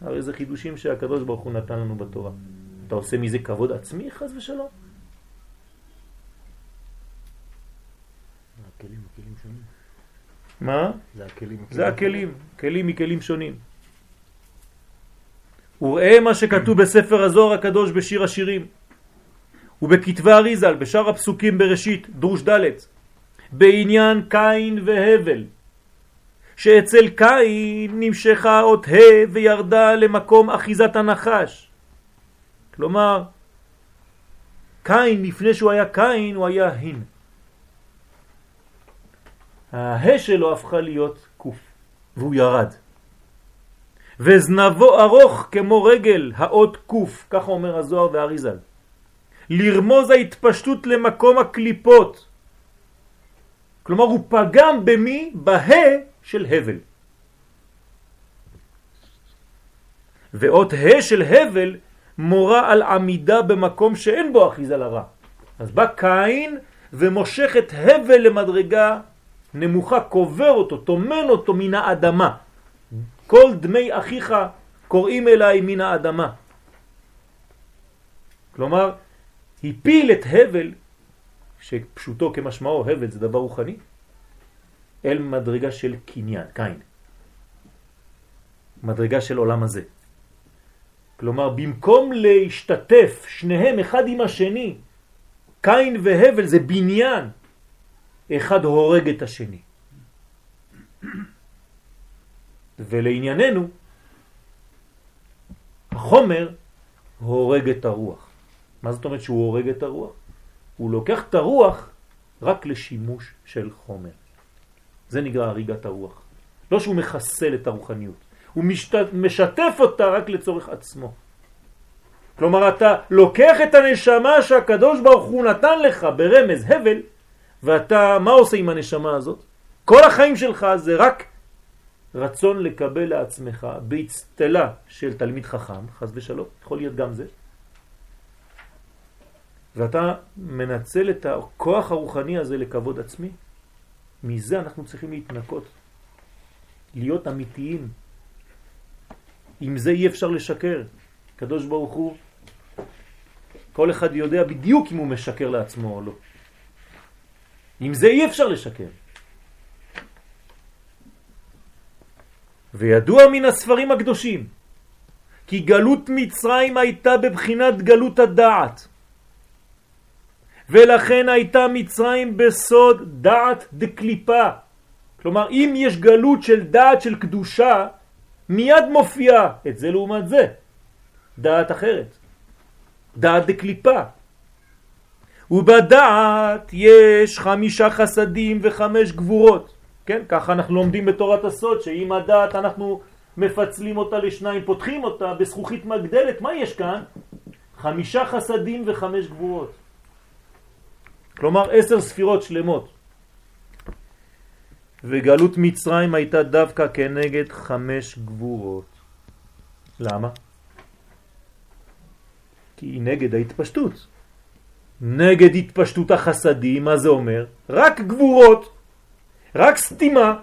[SPEAKER 1] הרי זה חידושים שהקדוש ברוך הוא נתן לנו בתורה. אתה עושה מזה כבוד עצמי, חז ושלום?
[SPEAKER 3] הכלים, הכלים שונים.
[SPEAKER 1] מה?
[SPEAKER 3] זה הכלים.
[SPEAKER 1] זה הכלים, כלים מכלים שונים. וראה מה שכתוב בספר הזוהר הקדוש בשיר השירים ובכתבי אריזל בשאר הפסוקים בראשית דרוש ד' בעניין קין והבל שאצל קין נמשכה עוד ה' וירדה למקום אחיזת הנחש כלומר קין לפני שהוא היה קין הוא היה הין הה שלו הפכה להיות קוף והוא ירד וזנבו ארוך כמו רגל האות קוף, ככה אומר הזוהר והאריזל. לרמוז ההתפשטות למקום הקליפות. כלומר הוא פגם במי? בה של הבל. ואות ה של הבל מורה על עמידה במקום שאין בו אחיזה לרע. אז בא קין ומושך את הבל למדרגה נמוכה, קובר אותו, תומן אותו מן האדמה. כל דמי אחיך קוראים אליי מן האדמה. כלומר, הפיל את הבל, שפשוטו כמשמעו הבל זה דבר רוחני, אל מדרגה של קניין, קין. מדרגה של עולם הזה. כלומר, במקום להשתתף שניהם אחד עם השני, קין והבל זה בניין, אחד הורג את השני. ולענייננו, החומר הורג את הרוח. מה זאת אומרת שהוא הורג את הרוח? הוא לוקח את הרוח רק לשימוש של חומר. זה נקרא הריגת הרוח. לא שהוא מחסל את הרוחניות, הוא משת... משתף אותה רק לצורך עצמו. כלומר, אתה לוקח את הנשמה שהקדוש ברוך הוא נתן לך ברמז הבל, ואתה, מה עושה עם הנשמה הזאת? כל החיים שלך זה רק רצון לקבל לעצמך בהצטלה של תלמיד חכם, חס ושלום, יכול להיות גם זה. ואתה מנצל את הכוח הרוחני הזה לכבוד עצמי, מזה אנחנו צריכים להתנקות, להיות אמיתיים. עם זה אי אפשר לשקר. קדוש ברוך הוא, כל אחד יודע בדיוק אם הוא משקר לעצמו או לא. עם זה אי אפשר לשקר. וידוע מן הספרים הקדושים כי גלות מצרים הייתה בבחינת גלות הדעת ולכן הייתה מצרים בסוד דעת דקליפה. כלומר אם יש גלות של דעת של קדושה מיד מופיעה. את זה לעומת זה. דעת אחרת. דעת דקליפה. ובדעת יש חמישה חסדים וחמש גבורות. כן, ככה אנחנו לומדים בתורת הסוד, שאם הדעת אנחנו מפצלים אותה לשניים, פותחים אותה בזכוכית מגדלת, מה יש כאן? חמישה חסדים וחמש גבורות. כלומר עשר ספירות שלמות. וגלות מצרים הייתה דווקא כנגד חמש גבורות. למה? כי היא נגד ההתפשטות. נגד התפשטות החסדים, מה זה אומר? רק גבורות. רק סתימה.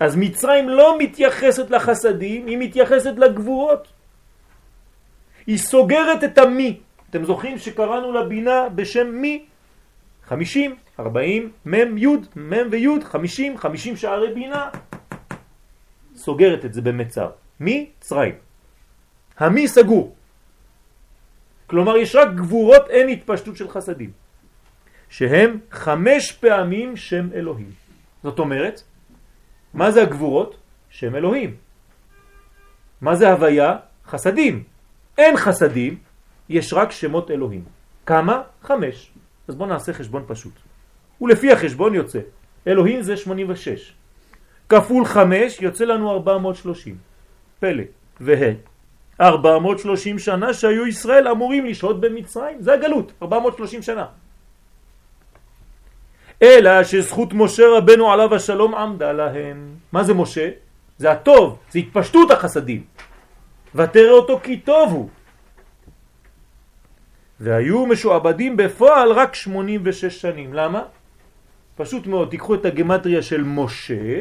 [SPEAKER 1] אז מצרים לא מתייחסת לחסדים, היא מתייחסת לגבורות. היא סוגרת את המי. אתם זוכרים שקראנו לבינה בשם מי? 50, 40, מם, י', מם וי', 50, 50 שערי בינה. סוגרת את זה במצר. מי? צריים. המי סגור. כלומר יש רק גבורות, אין התפשטות של חסדים. שהם חמש פעמים שם אלוהים. זאת אומרת, מה זה הגבורות? שם אלוהים. מה זה הוויה? חסדים. אין חסדים, יש רק שמות אלוהים. כמה? חמש. אז בואו נעשה חשבון פשוט. ולפי החשבון יוצא, אלוהים זה 86. כפול חמש יוצא לנו 430. פלא. וה' 430 שנה שהיו ישראל אמורים לשהות במצרים. זה הגלות, 430 שנה. אלא שזכות משה רבנו עליו השלום עמדה להם. מה זה משה? זה הטוב, זה התפשטות החסדים. ותראה אותו כי טוב הוא. והיו משועבדים בפועל רק 86 שנים. למה? פשוט מאוד, תיקחו את הגמטריה של משה,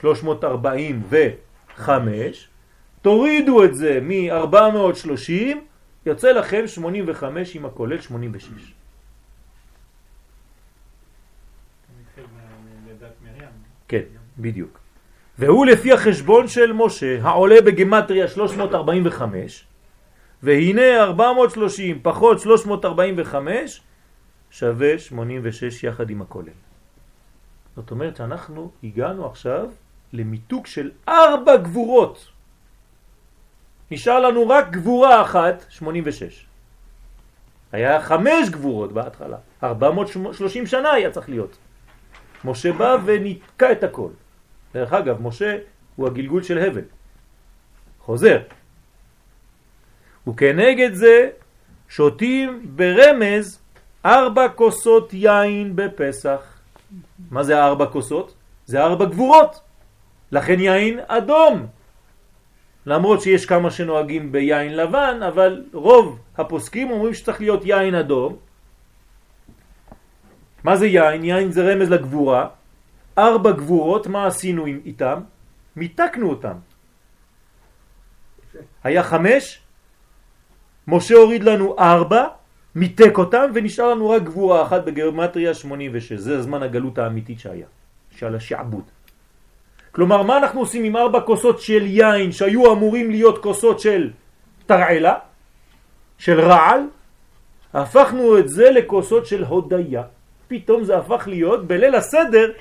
[SPEAKER 1] 345, תורידו את זה מ-430, יוצא לכם 85 עם הכולל 86. כן, בדיוק. והוא לפי החשבון של משה, העולה בגמטריה 345, והנה 430 פחות 345 שווה 86 יחד עם הכולל. זאת אומרת שאנחנו הגענו עכשיו למיתוק של ארבע גבורות. נשאר לנו רק גבורה אחת, 86. היה חמש גבורות בהתחלה, 430 שנה היה צריך להיות. משה בא ונתקע את הכל. דרך אגב, משה הוא הגלגול של הבל. חוזר. וכנגד זה שותים ברמז ארבע כוסות יין בפסח. מה זה ארבע כוסות? זה ארבע גבורות. לכן יין אדום. למרות שיש כמה שנוהגים ביין לבן, אבל רוב הפוסקים אומרים שצריך להיות יין אדום. מה זה יין? יין זה רמז לגבורה. ארבע גבורות, מה עשינו איתם? מיתקנו אותם. היה חמש, משה הוריד לנו ארבע, מיתק אותם, ונשאר לנו רק גבורה אחת בגרמטריה 86. זה הזמן הגלות האמיתית שהיה, של השעבוד. כלומר, מה אנחנו עושים עם ארבע כוסות של יין שהיו אמורים להיות כוסות של תרעלה, של רעל? הפכנו את זה לכוסות של הודיה. פתאום זה הפך להיות בליל הסדר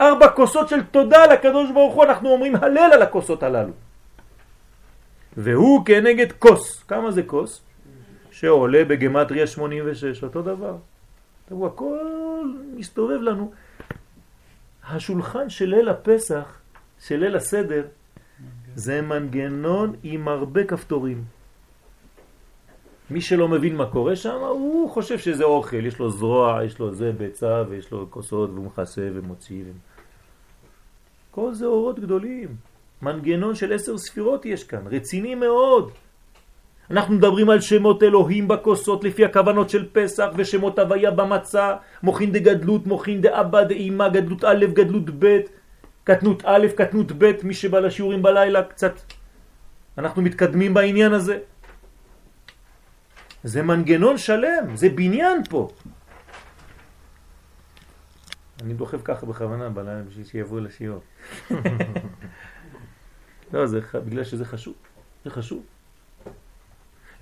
[SPEAKER 1] ארבע כוסות של תודה לקדוש ברוך הוא, אנחנו אומרים הלל על הכוסות הללו. והוא כנגד כוס. כמה זה כוס? שעולה בגמטריה 86, אותו דבר. תראו, הכל מסתובב לנו. השולחן של ליל הפסח, של ליל הסדר, זה מנגנון עם הרבה כפתורים. מי שלא מבין מה קורה שם, הוא חושב שזה אוכל, יש לו זרוע, יש לו זה ביצה ויש לו כוסות והוא מכסה ומוציא. כל זה אורות גדולים. מנגנון של עשר ספירות יש כאן, רציני מאוד. אנחנו מדברים על שמות אלוהים בכוסות לפי הכוונות של פסח ושמות הוויה במצה, מוכין דגדלות, מוכין דאבא דאימה, גדלות א', גדלות ב', קטנות א', קטנות ב', מי שבא לשיעורים בלילה קצת. אנחנו מתקדמים בעניין הזה. זה מנגנון שלם, זה בניין פה. אני דוחף ככה בכוונה בלילה בשביל שיבואו לשיעור. לא, זה בגלל שזה חשוב. זה חשוב.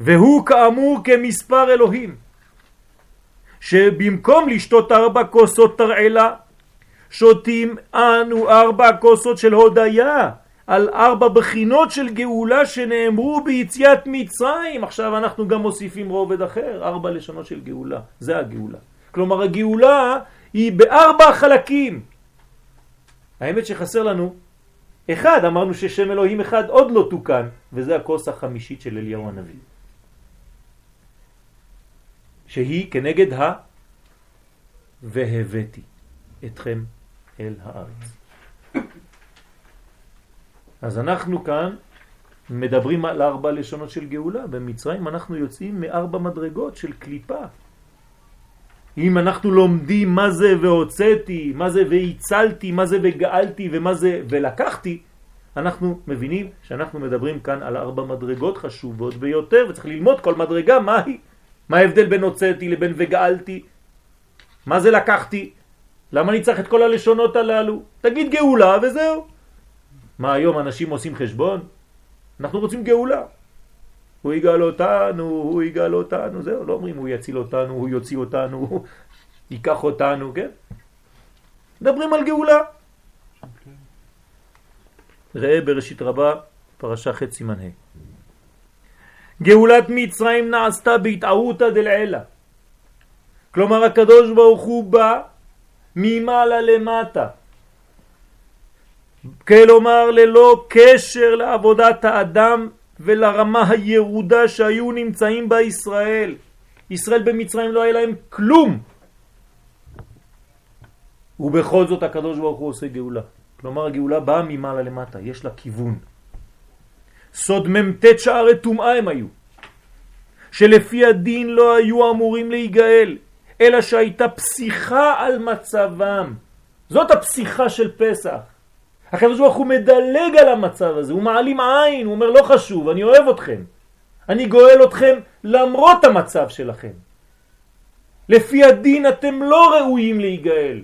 [SPEAKER 1] והוא כאמור כמספר אלוהים, שבמקום לשתות ארבע כוסות תרעלה, שותים אנו ארבע כוסות של הודיה, על ארבע בחינות של גאולה שנאמרו ביציאת מצרים. עכשיו אנחנו גם מוסיפים רובד אחר, ארבע לשונות של גאולה. זה הגאולה. כלומר הגאולה היא בארבע חלקים. האמת שחסר לנו אחד, אמרנו ששם אלוהים אחד עוד לא תוקן, וזה הכוס החמישית של אליהו הנביא. שהיא כנגד ה... והבאתי אתכם אל הארץ. אז אנחנו כאן מדברים על ארבע לשונות של גאולה. במצרים אנחנו יוצאים מארבע מדרגות של קליפה. אם אנחנו לומדים מה זה והוצאתי, מה זה והצלתי, מה זה וגאלתי ומה זה ולקחתי, אנחנו מבינים שאנחנו מדברים כאן על ארבע מדרגות חשובות ביותר, וצריך ללמוד כל מדרגה מה היא. מה ההבדל בין הוצאתי לבין וגאלתי? מה זה לקחתי? למה אני צריך את כל הלשונות הללו? תגיד גאולה וזהו. מה היום אנשים עושים חשבון? אנחנו רוצים גאולה. הוא יגאל אותנו, הוא יגאל אותנו, זהו, לא אומרים הוא יציל אותנו, הוא יוציא אותנו, הוא ייקח אותנו, כן? מדברים על גאולה. ראה בראשית רבה, פרשה ח' סימן ה'. גאולת מצרים נעשתה בהתערותא דלעילה. כלומר הקדוש ברוך הוא בא ממעלה למטה. כלומר ללא קשר לעבודת האדם ולרמה הירודה שהיו נמצאים בה ישראל. ישראל במצרים לא היה להם כלום. ובכל זאת הקדוש ברוך הוא עושה גאולה. כלומר הגאולה באה ממעלה למטה, יש לה כיוון. סוד מ"ט שערי טומאה הם היו, שלפי הדין לא היו אמורים להיגאל, אלא שהייתה פסיכה על מצבם. זאת הפסיכה של פסח. הקדוש ברוך הוא מדלג על המצב הזה, הוא מעלים עין, הוא אומר לא חשוב, אני אוהב אתכם. אני גואל אתכם למרות המצב שלכם. לפי הדין אתם לא ראויים להיגאל,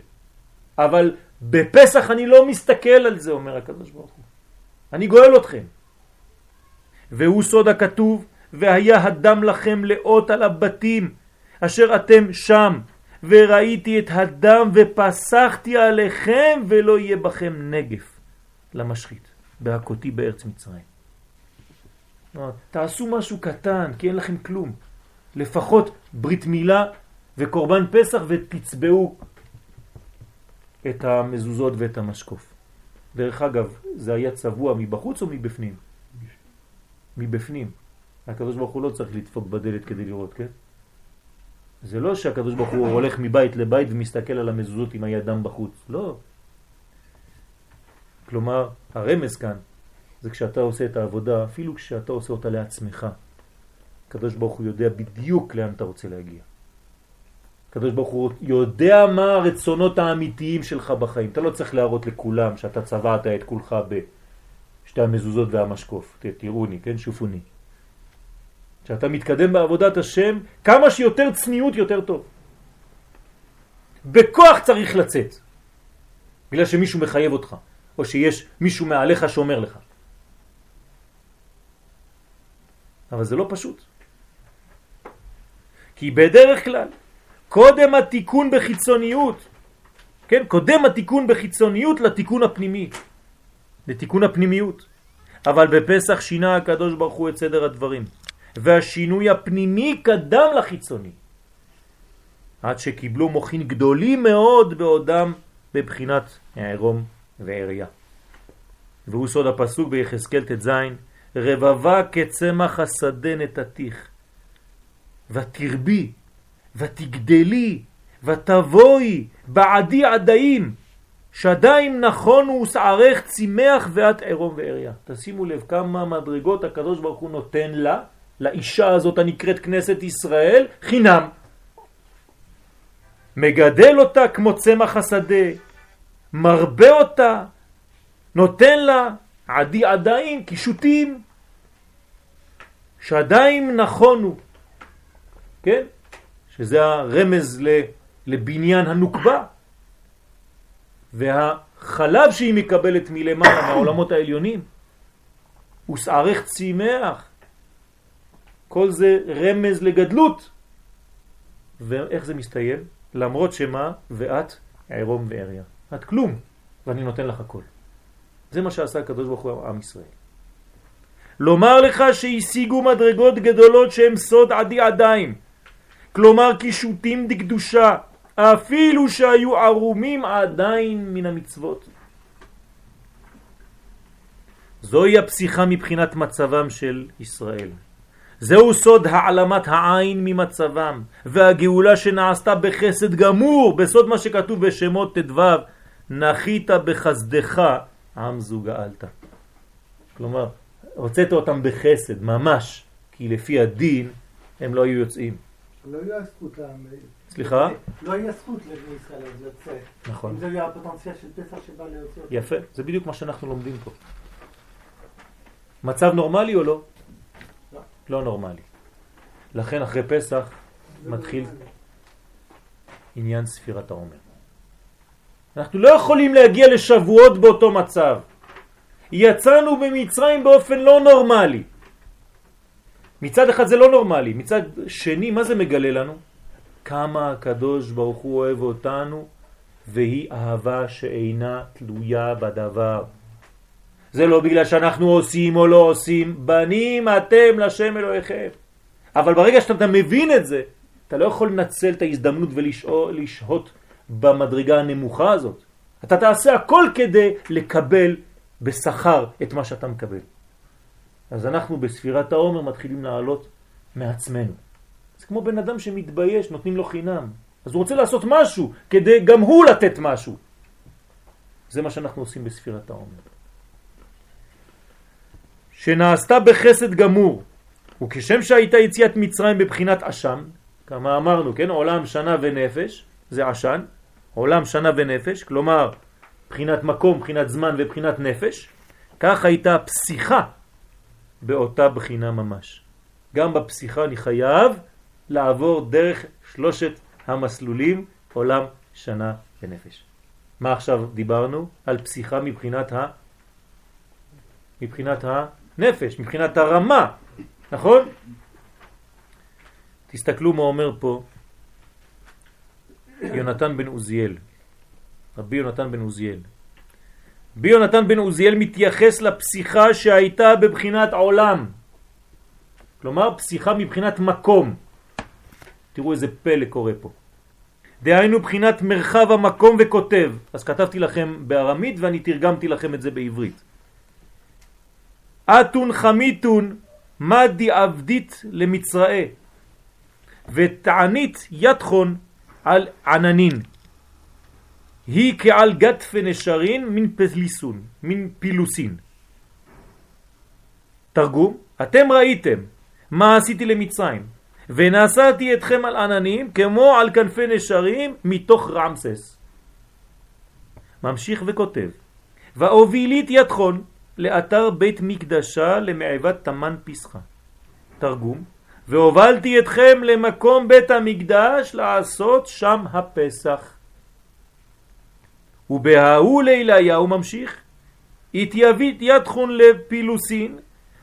[SPEAKER 1] אבל בפסח אני לא מסתכל על זה, אומר הקדוש ברוך הוא. אני גואל אתכם. והוא סוד הכתוב, והיה הדם לכם לאות על הבתים, אשר אתם שם, וראיתי את הדם ופסחתי עליכם, ולא יהיה בכם נגף למשחית, בהכותי בארץ מצרים. תעשו משהו קטן, כי אין לכם כלום. לפחות ברית מילה וקורבן פסח ותצבעו את המזוזות ואת המשקוף. דרך אגב, זה היה צבוע מבחוץ או מבפנים? מבפנים. הקדוש ברוך הוא לא צריך לדפוק בדלת כדי לראות, כן? זה לא שהקדוש ברוך הוא הולך מבית לבית ומסתכל על המזוזות עם הידם בחוץ, לא. כלומר, הרמז כאן זה כשאתה עושה את העבודה, אפילו כשאתה עושה אותה לעצמך. הקדוש ברוך הוא יודע בדיוק לאן אתה רוצה להגיע. הקדוש ברוך הוא יודע מה הרצונות האמיתיים שלך בחיים. אתה לא צריך להראות לכולם שאתה צבעת את כולך בשתי המזוזות והמשקוף. תראוני, כן? שופוני. כשאתה מתקדם בעבודת השם, כמה שיותר צניעות יותר טוב. בכוח צריך לצאת, בגלל שמישהו מחייב אותך, או שיש מישהו מעליך שאומר לך. אבל זה לא פשוט. כי בדרך כלל קודם התיקון בחיצוניות, כן, קודם התיקון בחיצוניות לתיקון הפנימי, לתיקון הפנימיות. אבל בפסח שינה הקדוש ברוך הוא את סדר הדברים, והשינוי הפנימי קדם לחיצוני, עד שקיבלו מוכין גדולים מאוד בעודם בבחינת הערום ועריה. והוא סוד הפסוק ביחזקאל ט"ז, רבבה כצמח השדה נתתיך, ותרבי ותגדלי ותבואי בעדי עדיים שדיים נכונו ושערך צימח ואת עירום ועריה. תשימו לב כמה מדרגות הקדוש ברוך הוא נותן לה, לאישה הזאת הנקראת כנסת ישראל, חינם. מגדל אותה כמו צמח השדה, מרבה אותה, נותן לה עדי עדיים, קישוטים, שדיים נכונו, כן? שזה הרמז לבניין הנוקבה. והחלב שהיא מקבלת מלמעלה, מהעולמות העליונים, הוא שערך צימח. כל זה רמז לגדלות. ואיך זה מסתיים? למרות שמה ואת עירום ועריה. את כלום, ואני נותן לך הכל. זה מה שעשה הקדוש ברוך הוא עם ישראל. לומר לך שהשיגו מדרגות גדולות שהם סוד עדי עדיים. כלומר קישוטים דקדושה, אפילו שהיו ערומים עדיין מן המצוות. זוהי הפסיכה מבחינת מצבם של ישראל. זהו סוד העלמת העין ממצבם, והגאולה שנעשתה בחסד גמור, בסוד מה שכתוב בשמות ט"ו, נחית בחסדך עם זו גאלת. כלומר, הוצאת אותם בחסד, ממש, כי לפי הדין הם לא היו יוצאים.
[SPEAKER 2] לא היה זכות לעם.
[SPEAKER 1] סליחה?
[SPEAKER 2] לא היה זכות לבני ישראל לצאת.
[SPEAKER 1] נכון.
[SPEAKER 2] אם זה היה הפוטנציאל של פסח שבא להוציא.
[SPEAKER 1] יפה, זה בדיוק מה שאנחנו לומדים פה. מצב נורמלי או לא?
[SPEAKER 2] לא.
[SPEAKER 1] לא נורמלי. לכן אחרי פסח מתחיל עניין ספירת העומר. אנחנו לא יכולים להגיע לשבועות באותו מצב. יצאנו במצרים באופן לא נורמלי. מצד אחד זה לא נורמלי, מצד שני, מה זה מגלה לנו? כמה הקדוש ברוך הוא אוהב אותנו והיא אהבה שאינה תלויה בדבר. זה לא בגלל שאנחנו עושים או לא עושים, בנים אתם לשם אלוהיכם. אבל ברגע שאתה מבין את זה, אתה לא יכול לנצל את ההזדמנות ולשהות במדרגה הנמוכה הזאת. אתה תעשה הכל כדי לקבל בשכר את מה שאתה מקבל. אז אנחנו בספירת העומר מתחילים לעלות מעצמנו. זה כמו בן אדם שמתבייש, נותנים לו חינם. אז הוא רוצה לעשות משהו כדי גם הוא לתת משהו. זה מה שאנחנו עושים בספירת העומר. שנעשתה בחסד גמור, וכשם שהייתה יציאת מצרים בבחינת אשם, כמה אמרנו, כן, עולם שנה ונפש, זה עשן, עולם שנה ונפש, כלומר בחינת מקום, בחינת זמן ובחינת נפש, כך הייתה פסיכה באותה בחינה ממש. גם בפסיכה אני חייב לעבור דרך שלושת המסלולים עולם, שנה ונפש. מה עכשיו דיברנו? על פסיכה מבחינת ה... מבחינת הנפש, מבחינת הרמה, נכון? תסתכלו מה אומר פה יונתן בן עוזיאל, רבי יונתן בן עוזיאל. רבי יונתן בן עוזיאל מתייחס לפסיכה שהייתה בבחינת עולם, כלומר פסיכה מבחינת מקום. תראו איזה פלא קורה פה. דהיינו בחינת מרחב המקום וכותב. אז כתבתי לכם בארמית ואני תרגמתי לכם את זה בעברית. אתון חמיתון מה דיעבדית למצראה ותענית יתחון על עננין. היא כעל גטפי נשרין מן פליסון, מן פילוסין. תרגום, אתם ראיתם מה עשיתי למצרים, ונשאתי אתכם על עננים כמו על כנפי נשרים מתוך רמסס. ממשיך וכותב, והובילית יתחון לאתר בית מקדשה למעבת תמן פסחה. תרגום, והובלתי אתכם למקום בית המקדש לעשות שם הפסח. ובהאו ליליה הוא ממשיך, התייבית יתחון לפילוסין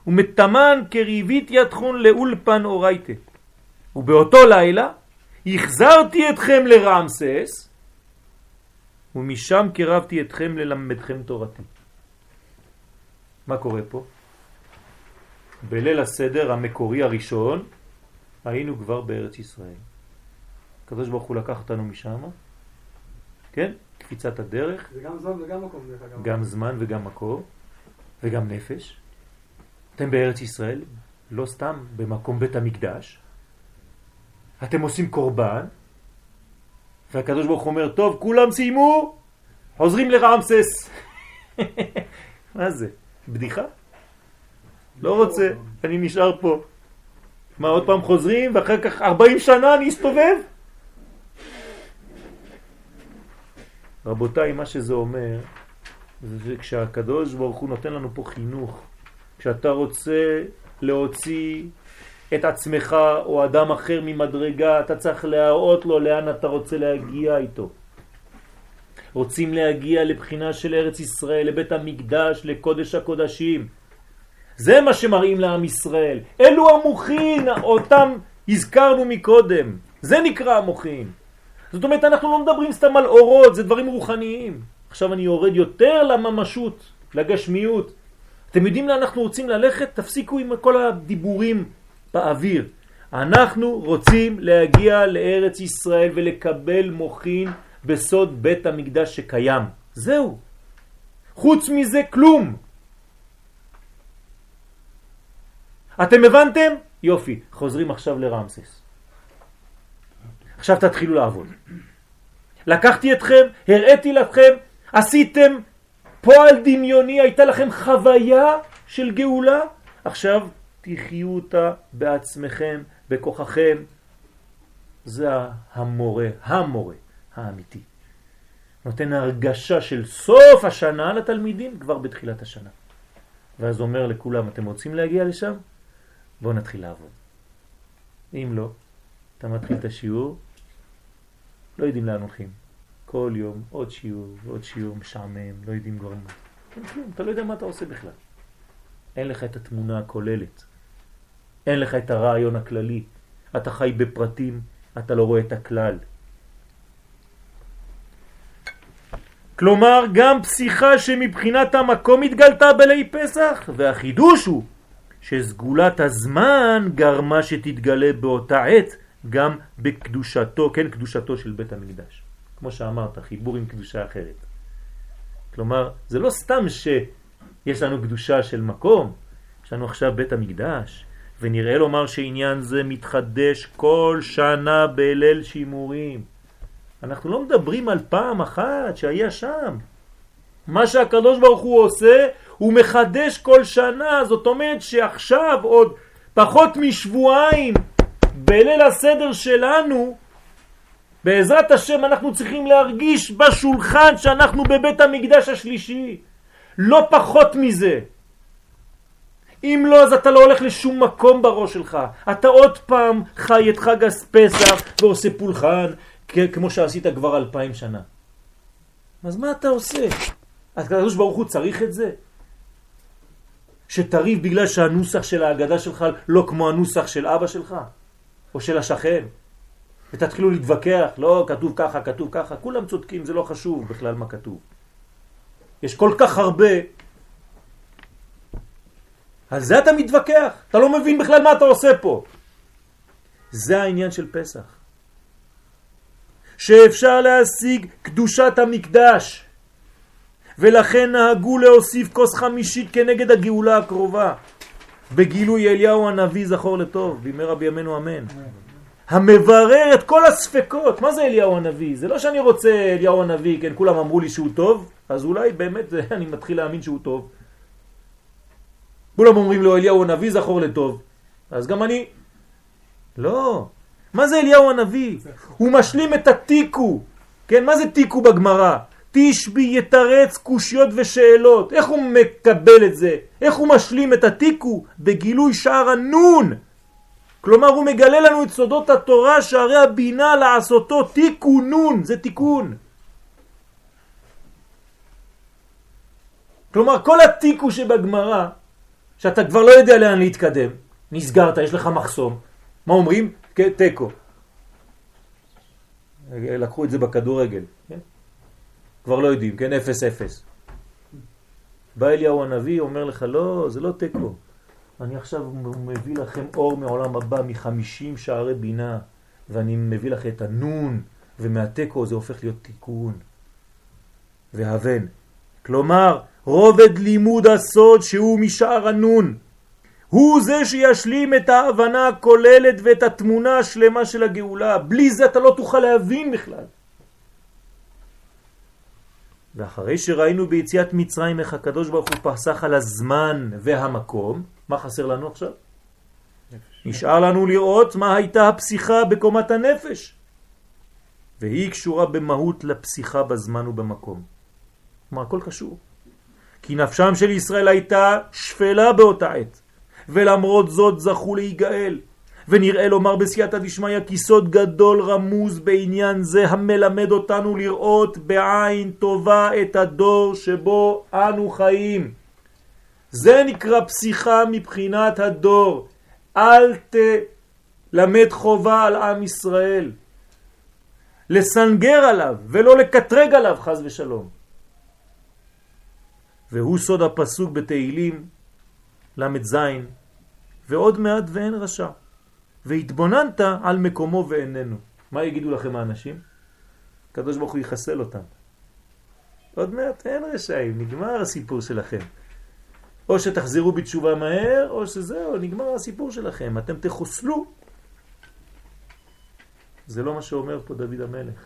[SPEAKER 1] ומתמן קריבית יתחון לאולפן אורייטה. ובאותו לילה החזרתי אתכם לרמסס ומשם קרבתי אתכם ללמדכם תורתי. מה קורה פה? בליל הסדר המקורי הראשון היינו כבר בארץ ישראל. הקדוש ברוך הוא לקח אותנו משם, כן? קפיצת הדרך.
[SPEAKER 2] זה גם זמן וגם מקום דרך אגב.
[SPEAKER 1] גם זמן וגם מקום וגם נפש. אתם בארץ ישראל, לא סתם במקום בית המקדש. אתם עושים קורבן, והקדוש ברוך אומר, טוב, כולם סיימו, חוזרים לרמסס. מה זה? בדיחה? לא רוצה, אני נשאר פה. מה, עוד פעם חוזרים, ואחר כך 40 שנה אני אסתובב? רבותיי, מה שזה אומר, זה כשהקדוש ברוך הוא נותן לנו פה חינוך, כשאתה רוצה להוציא את עצמך או אדם אחר ממדרגה, אתה צריך להראות לו לאן אתה רוצה להגיע איתו. רוצים להגיע לבחינה של ארץ ישראל, לבית המקדש, לקודש הקודשים. זה מה שמראים לעם ישראל. אלו המוחין, אותם הזכרנו מקודם. זה נקרא המוחין. זאת אומרת, אנחנו לא מדברים סתם על אורות, זה דברים רוחניים. עכשיו אני יורד יותר לממשות, לגשמיות. אתם יודעים לאן אנחנו רוצים ללכת? תפסיקו עם כל הדיבורים באוויר. אנחנו רוצים להגיע לארץ ישראל ולקבל מוכין בסוד בית המקדש שקיים. זהו. חוץ מזה כלום. אתם הבנתם? יופי, חוזרים עכשיו לרמסס. עכשיו תתחילו לעבוד. לקחתי אתכם, הראיתי לכם, עשיתם פועל דמיוני, הייתה לכם חוויה של גאולה, עכשיו תחיו אותה בעצמכם, בכוחכם. זה המורה, המורה האמיתי. נותן הרגשה של סוף השנה לתלמידים כבר בתחילת השנה. ואז אומר לכולם, אתם רוצים להגיע לשם? בואו נתחיל לעבוד. אם לא, אתה מתחיל את השיעור, לא יודעים לאן הולכים. כל יום עוד שיעור ועוד שיעור משעמם, לא יודעים כבר מה. אתה לא יודע מה אתה עושה בכלל. אין לך את התמונה הכוללת. אין לך את הרעיון הכללי. אתה חי בפרטים, אתה לא רואה את הכלל. כלומר, גם פסיכה שמבחינת המקום התגלתה בלי פסח, והחידוש הוא שסגולת הזמן גרמה שתתגלה באותה עת גם בקדושתו, כן, קדושתו של בית המקדש. כמו שאמרת, חיבור עם קדושה אחרת. כלומר, זה לא סתם שיש לנו קדושה של מקום, יש לנו עכשיו בית המקדש, ונראה לומר שעניין זה מתחדש כל שנה בליל שימורים. אנחנו לא מדברים על פעם אחת שהיה שם. מה שהקדוש ברוך הוא עושה, הוא מחדש כל שנה, זאת אומרת שעכשיו עוד פחות משבועיים בליל הסדר שלנו, בעזרת השם אנחנו צריכים להרגיש בשולחן שאנחנו בבית המקדש השלישי. לא פחות מזה. אם לא, אז אתה לא הולך לשום מקום בראש שלך. אתה עוד פעם חי את חג הפסח ועושה פולחן, כמו שעשית כבר אלפיים שנה. אז מה אתה עושה? הקדוש ברוך הוא צריך את זה? שתריב בגלל שהנוסח של ההגדה שלך לא כמו הנוסח של אבא שלך או של השכן ותתחילו להתווכח, לא, כתוב ככה, כתוב ככה, כולם צודקים, זה לא חשוב בכלל מה כתוב. יש כל כך הרבה, על זה אתה מתווכח, אתה לא מבין בכלל מה אתה עושה פה. זה העניין של פסח. שאפשר להשיג קדושת המקדש, ולכן נהגו להוסיף כוס חמישית כנגד הגאולה הקרובה. בגילוי אליהו הנביא זכור לטוב, בימי רבי ימינו אמן. המברר את כל הספקות. מה זה אליהו הנביא? זה לא שאני רוצה אליהו הנביא, כן, כולם אמרו לי שהוא טוב, אז אולי באמת אני מתחיל להאמין שהוא טוב. כולם אומרים לו אליהו הנביא זכור לטוב, אז גם אני. לא. מה זה אליהו הנביא? הוא משלים את התיקו. כן, מה זה תיקו בגמרא? תשבי יתרץ קושיות ושאלות. איך הוא מקבל את זה? איך הוא משלים את התיקו? בגילוי שער הנון. כלומר הוא מגלה לנו את סודות התורה שערי הבינה לעשותו תיקונון, זה תיקון. כלומר כל התיקו שבגמרא, שאתה כבר לא יודע לאן להתקדם, נסגרת, יש לך מחסום, מה אומרים? כן, תיקו. לקחו את זה בכדורגל, כן? כבר לא יודעים, כן? אפס אפס. בא אליהו הנביא, אומר לך, לא, זה לא תיקו. אני עכשיו מביא לכם אור מעולם הבא מחמישים שערי בינה, ואני מביא לכם את הנון, ומהתיקו זה הופך להיות תיקון והבן. כלומר, רובד לימוד הסוד שהוא משער הנון. הוא זה שישלים את ההבנה הכוללת ואת התמונה השלמה של הגאולה. בלי זה אתה לא תוכל להבין בכלל. ואחרי שראינו ביציאת מצרים איך הקדוש ברוך הוא פסח על הזמן והמקום, מה חסר לנו עכשיו? נפש. נשאר לנו לראות מה הייתה הפסיכה בקומת הנפש. והיא קשורה במהות לפסיכה בזמן ובמקום. כלומר, הכל קשור. כי נפשם של ישראל הייתה שפלה באותה עת, ולמרות זאת זכו להיגאל. ונראה לומר בסייעתא דשמיא כי סוד גדול רמוז בעניין זה המלמד אותנו לראות בעין טובה את הדור שבו אנו חיים. זה נקרא פסיכה מבחינת הדור. אל תלמד חובה על עם ישראל. לסנגר עליו ולא לקטרג עליו חז ושלום. והוא סוד הפסוק בתהילים ל"ז ועוד מעט ואין רשע והתבוננת על מקומו ואיננו. מה יגידו לכם האנשים? הקדוש ברוך הוא יחסל אותם. עוד מעט אין רשעים, נגמר הסיפור שלכם. או שתחזרו בתשובה מהר, או שזהו, נגמר הסיפור שלכם, אתם תחוסלו. זה לא מה שאומר פה דוד המלך.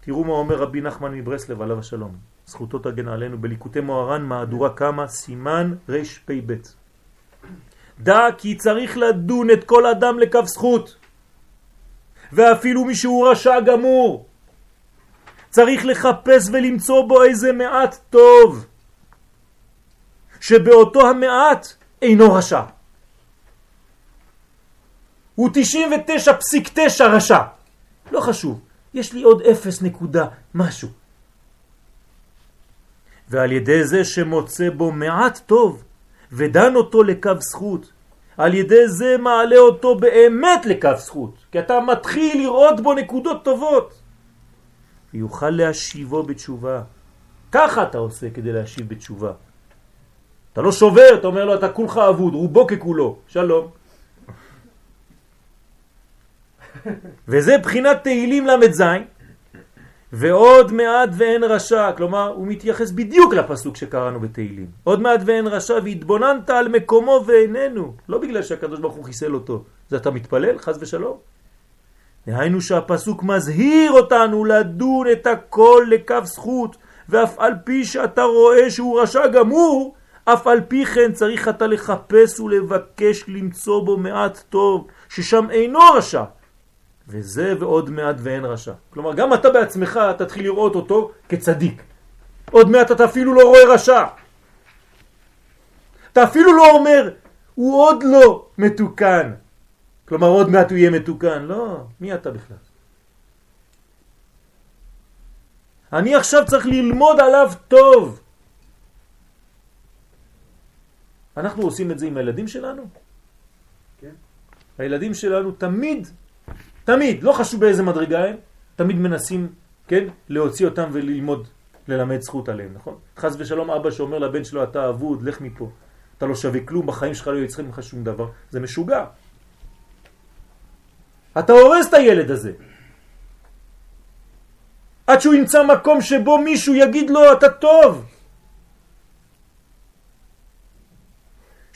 [SPEAKER 1] תראו מה אומר רבי נחמן מברסלב עליו השלום. זכותו תגן עלינו בליקוטי מוהר"ן מהדורה כמה סימן רפ"ב. דע כי צריך לדון את כל אדם לכף זכות ואפילו מי שהוא רשע גמור צריך לחפש ולמצוא בו איזה מעט טוב שבאותו המעט אינו רשע. הוא 99.9 רשע. לא חשוב, יש לי עוד 0 נקודה משהו. ועל ידי זה שמוצא בו מעט טוב ודן אותו לקו זכות, על ידי זה מעלה אותו באמת לקו זכות, כי אתה מתחיל לראות בו נקודות טובות. ויוכל להשיבו בתשובה. ככה אתה עושה כדי להשיב בתשובה. אתה לא שובר, אתה אומר לו, אתה כולך אבוד, רובו ככולו, שלום. וזה בחינת תהילים ל"ז, ועוד מעט ואין רשע, כלומר הוא מתייחס בדיוק לפסוק שקראנו בתהילים. עוד מעט ואין רשע והתבוננת על מקומו ואיננו, לא בגלל שהקדוש ברוך הוא חיסל אותו, זה אתה מתפלל, חז ושלום. דהיינו שהפסוק מזהיר אותנו לדון את הכל לקו זכות, ואף על פי שאתה רואה שהוא רשע גמור, אף על פי כן צריך אתה לחפש ולבקש למצוא בו מעט טוב, ששם אינו רשע, וזה ועוד מעט ואין רשע. כלומר, גם אתה בעצמך תתחיל לראות אותו כצדיק. עוד מעט אתה אפילו לא רואה רשע. אתה אפילו לא אומר, הוא עוד לא מתוקן. כלומר, עוד מעט הוא יהיה מתוקן. לא, מי אתה בכלל? אני עכשיו צריך ללמוד עליו טוב. אנחנו עושים את זה עם הילדים שלנו? כן. הילדים שלנו תמיד תמיד, לא חשוב באיזה מדרגה הם, תמיד מנסים, כן, להוציא אותם וללמוד, ללמד זכות עליהם, נכון? חס ושלום אבא שאומר לבן שלו, אתה אבוד, לך מפה. אתה לא שווה כלום, בחיים שלך לא יצחק ממך שום דבר. זה משוגע. אתה הורס את הילד הזה. עד שהוא ימצא מקום שבו מישהו יגיד לו, אתה טוב.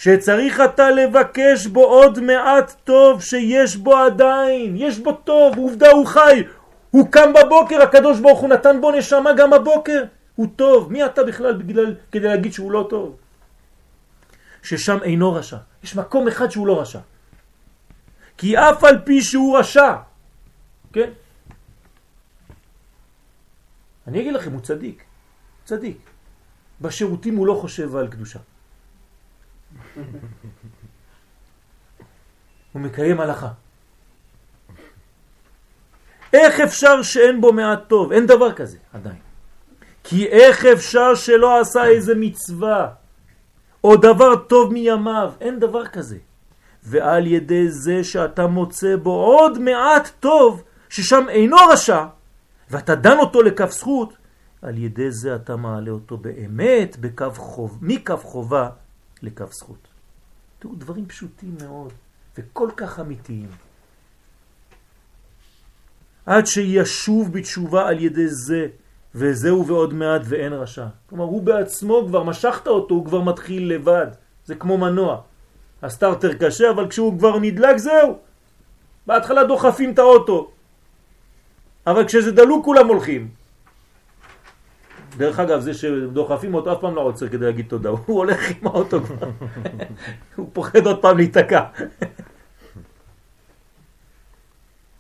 [SPEAKER 1] שצריך אתה לבקש בו עוד מעט טוב שיש בו עדיין, יש בו טוב, עובדה הוא חי, הוא קם בבוקר, הקדוש ברוך הוא נתן בו נשמה גם בבוקר, הוא טוב, מי אתה בכלל בגלל, כדי להגיד שהוא לא טוב? ששם אינו רשע, יש מקום אחד שהוא לא רשע, כי אף על פי שהוא רשע, כן? אני אגיד לכם, הוא צדיק, צדיק. בשירותים הוא לא חושב על קדושה. הוא מקיים הלכה. איך אפשר שאין בו מעט טוב? אין דבר כזה עדיין. כי איך אפשר שלא עשה איזה מצווה או דבר טוב מימיו? אין דבר כזה. ועל ידי זה שאתה מוצא בו עוד מעט טוב, ששם אינו רשע, ואתה דן אותו לכף זכות, על ידי זה אתה מעלה אותו באמת בקו חוב, מקו חובה לקו זכות. תראו, דברים פשוטים מאוד וכל כך אמיתיים. עד שישוב בתשובה על ידי זה, וזהו ועוד מעט ואין רשע. כלומר, הוא בעצמו כבר, משכת אותו, הוא כבר מתחיל לבד. זה כמו מנוע. הסטארטר קשה, אבל כשהוא כבר נדלק, זהו. בהתחלה דוחפים את האוטו. אבל כשזה דלוק כולם הולכים. דרך אגב, זה שדוחפים אותו אף פעם לא עוצר כדי להגיד תודה, הוא הולך עם האוטו כבר, הוא פוחד עוד פעם להיתקע.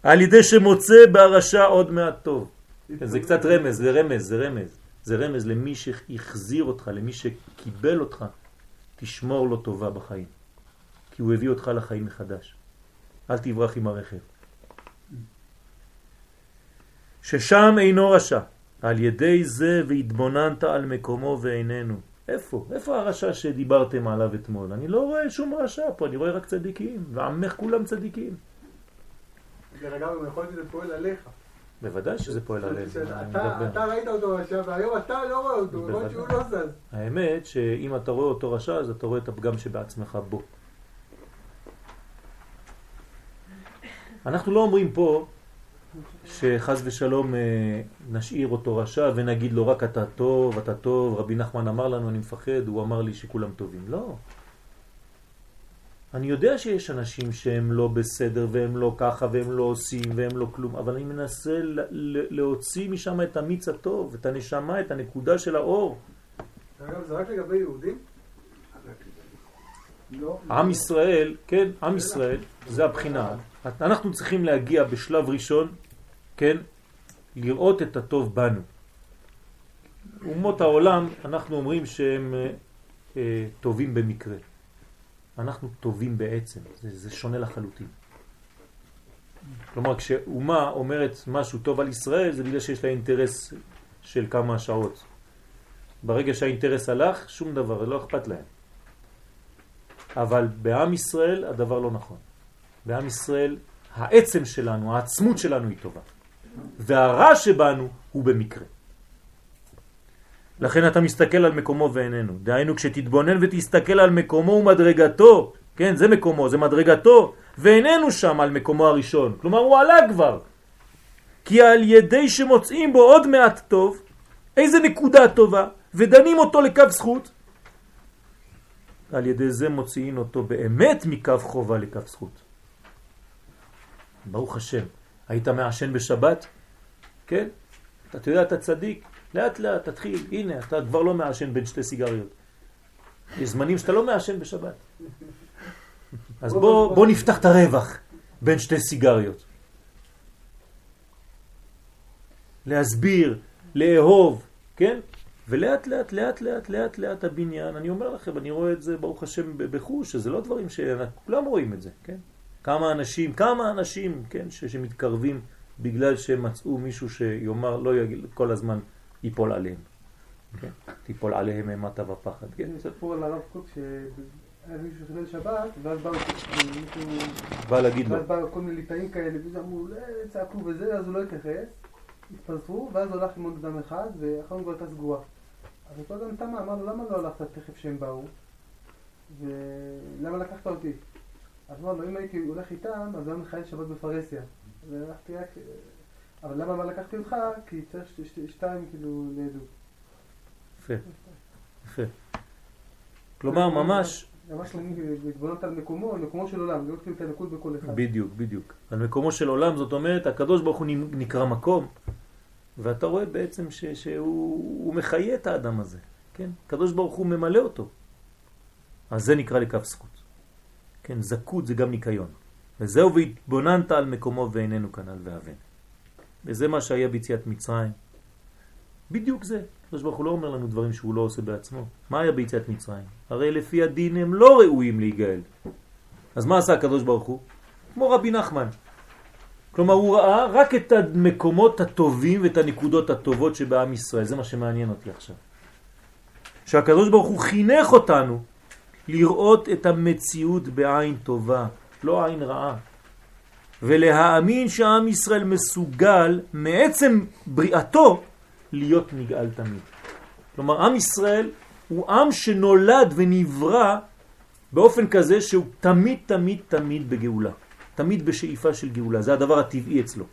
[SPEAKER 1] על ידי שמוצא בהרשע עוד מעט טוב. זה קצת רמז, זה רמז, זה רמז. זה רמז למי שהחזיר אותך, למי שקיבל אותך, תשמור לו טובה בחיים. כי הוא הביא אותך לחיים מחדש. אל תברח עם הרכב. ששם אינו רשע. על ידי זה והתבוננת על מקומו ואיננו. איפה? איפה הרשע שדיברתם עליו אתמול? אני לא רואה שום רשע פה, אני רואה רק צדיקים, ועמך כולם צדיקים.
[SPEAKER 2] דרך אגב, יכול להיות שזה פועל עליך.
[SPEAKER 1] בוודאי שזה פועל עליך.
[SPEAKER 2] אתה ראית אותו רשע, והיום אתה לא רואה אותו, למרות שהוא לא זז.
[SPEAKER 1] האמת שאם אתה רואה אותו רשע, אז אתה רואה את הפגם שבעצמך בו. אנחנו לא אומרים פה שחז ושלום אה, נשאיר אותו רשע ונגיד לו רק אתה טוב, אתה טוב, רבי נחמן אמר לנו אני מפחד, הוא אמר לי שכולם טובים. לא. אני יודע שיש אנשים שהם לא בסדר והם לא ככה והם לא עושים והם לא כלום, אבל אני מנסה להוציא משם את המיץ הטוב, את הנשמה, את הנקודה של האור.
[SPEAKER 2] אגב, זה רק לגבי יהודים?
[SPEAKER 1] לא. עם ישראל, כן, עם ישראל, זה הבחינה. אנחנו צריכים להגיע בשלב ראשון, כן, לראות את הטוב בנו. אומות העולם, אנחנו אומרים שהם אה, אה, טובים במקרה. אנחנו טובים בעצם, זה, זה שונה לחלוטין. כלומר, כשאומה אומרת משהו טוב על ישראל, זה בגלל שיש לה אינטרס של כמה שעות. ברגע שהאינטרס הלך, שום דבר, לא אכפת להם. אבל בעם ישראל הדבר לא נכון. בעם ישראל העצם שלנו, העצמות שלנו היא טובה. והרע שבנו הוא במקרה. לכן אתה מסתכל על מקומו ואיננו. דהיינו כשתתבונן ותסתכל על מקומו ומדרגתו, כן, זה מקומו, זה מדרגתו, ואיננו שם על מקומו הראשון. כלומר הוא עלה כבר. כי על ידי שמוצאים בו עוד מעט טוב, איזה נקודה טובה, ודנים אותו לקו זכות, על ידי זה מוציאים אותו באמת מקו חובה לקו זכות. ברוך השם. היית מעשן בשבת? כן? אתה יודע, אתה צדיק, לאט לאט תתחיל, הנה, אתה כבר לא מעשן בין שתי סיגריות. יש זמנים שאתה לא מעשן בשבת. אז בוא, בוא נפתח את הרווח בין שתי סיגריות. להסביר, לאהוב, כן? ולאט לאט, לאט לאט, לאט לאט הבניין, אני אומר לכם, אני רואה את זה ברוך השם בחוש, שזה לא דברים שכולם רואים את זה, כן? כמה אנשים, כמה אנשים, כן, ש, שמתקרבים בגלל שהם מצאו מישהו שיאמר, לא יגיד, כל הזמן ייפול עליהם. כן? תיפול עליהם אימתה ופחד. כן?
[SPEAKER 3] מספר על הרב קוק שהיה מישהו שחילל שבת, ואז בא מישהו...
[SPEAKER 1] בא להגיד לו.
[SPEAKER 3] ואז בא כל מיני ליטאים כאלה, ואמרו, לא, צעקו וזה, אז הוא לא התייחס. התפזרו, ואז עם עוד אדם אחד, ואחרון כבר הייתה סגורה. אז אותו אדם תמה, אמר לו, למה לא הלכת תכף שהם באו? ולמה לקחת אותי? אז אמר לו, אם הייתי הולך איתם, אז היה מחייל שבת בפרהסיה. והלכתי רק... אבל למה מה לקחתי אותך? כי צריך שתיים כאילו לעדות.
[SPEAKER 1] יפה, יפה. כלומר, ממש...
[SPEAKER 3] ממש להתבוננות על מקומו, על מקומו של עולם, לראות כאילו את הנקוד בכל אחד.
[SPEAKER 1] בדיוק, בדיוק. על מקומו של עולם, זאת אומרת, הקדוש ברוך הוא נקרא מקום, ואתה רואה בעצם ש, שהוא מחיה את האדם הזה, כן? הקדוש ברוך הוא ממלא אותו. אז זה נקרא לקו זכות. כן, זכות זה גם ניקיון. וזהו והתבוננת על מקומו ואיננו כנל ואבן. וזה מה שהיה ביציאת מצרים. בדיוק זה. הקדוש ברוך הוא לא אומר לנו דברים שהוא לא עושה בעצמו. מה היה ביציאת מצרים? הרי לפי הדין הם לא ראויים להיגאל. אז מה עשה הקדוש ברוך הוא? כמו רבי נחמן. כלומר הוא ראה רק את המקומות הטובים ואת הנקודות הטובות שבעם ישראל. זה מה שמעניין אותי עכשיו. שהקדוש ברוך הוא חינך אותנו לראות את המציאות בעין טובה, לא עין רעה. ולהאמין שהעם ישראל מסוגל מעצם בריאתו להיות נגאל תמיד. כלומר, עם ישראל הוא עם שנולד ונברא באופן כזה שהוא תמיד תמיד תמיד בגאולה. תמיד בשאיפה של גאולה, זה הדבר הטבעי אצלו.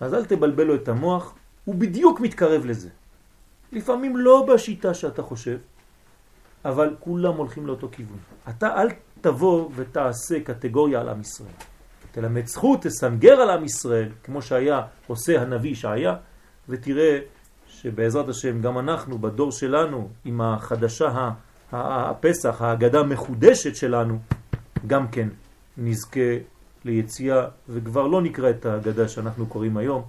[SPEAKER 1] אז אל תבלבל לו את המוח, הוא בדיוק מתקרב לזה. לפעמים לא בשיטה שאתה חושב, אבל כולם הולכים לאותו כיוון. אתה אל תבוא ותעשה קטגוריה על עם ישראל. תלמד זכות, תסנגר על עם ישראל, כמו שהיה עושה הנביא שהיה, ותראה שבעזרת השם גם אנחנו בדור שלנו, עם החדשה, הפסח, ההגדה המחודשת שלנו, גם כן נזכה ליציאה, וכבר לא נקרא את ההגדה שאנחנו קוראים היום,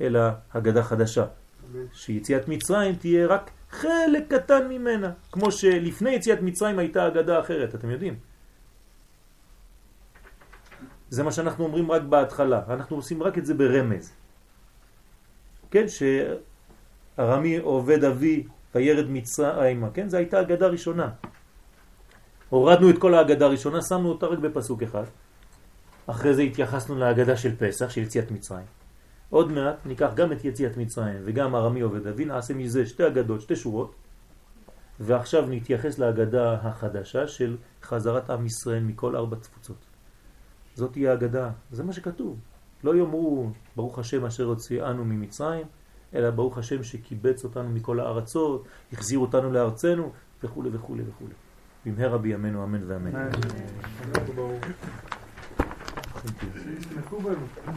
[SPEAKER 1] אלא הגדה חדשה. שיציאת מצרים תהיה רק חלק קטן ממנה, כמו שלפני יציאת מצרים הייתה אגדה אחרת, אתם יודעים. זה מה שאנחנו אומרים רק בהתחלה, אנחנו עושים רק את זה ברמז. כן, שארמי עובד אבי וירד מצרימה, כן, זו הייתה אגדה ראשונה. הורדנו את כל האגדה הראשונה, שמנו אותה רק בפסוק אחד. אחרי זה התייחסנו לאגדה של פסח, של יציאת מצרים. עוד מעט ניקח גם את יציאת מצרים וגם ארמי עובד אבי, נעשה מזה שתי אגדות, שתי שורות, ועכשיו נתייחס לאגדה החדשה של חזרת עם ישראל מכל ארבע תפוצות. זאת תהיה אגדה, זה מה שכתוב. לא יאמרו ברוך השם אשר הוציאנו ממצרים, אלא ברוך השם שקיבץ אותנו מכל הארצות, החזיר אותנו לארצנו וכו' וכו' וכו'. במהרה בימינו אמן ואמן.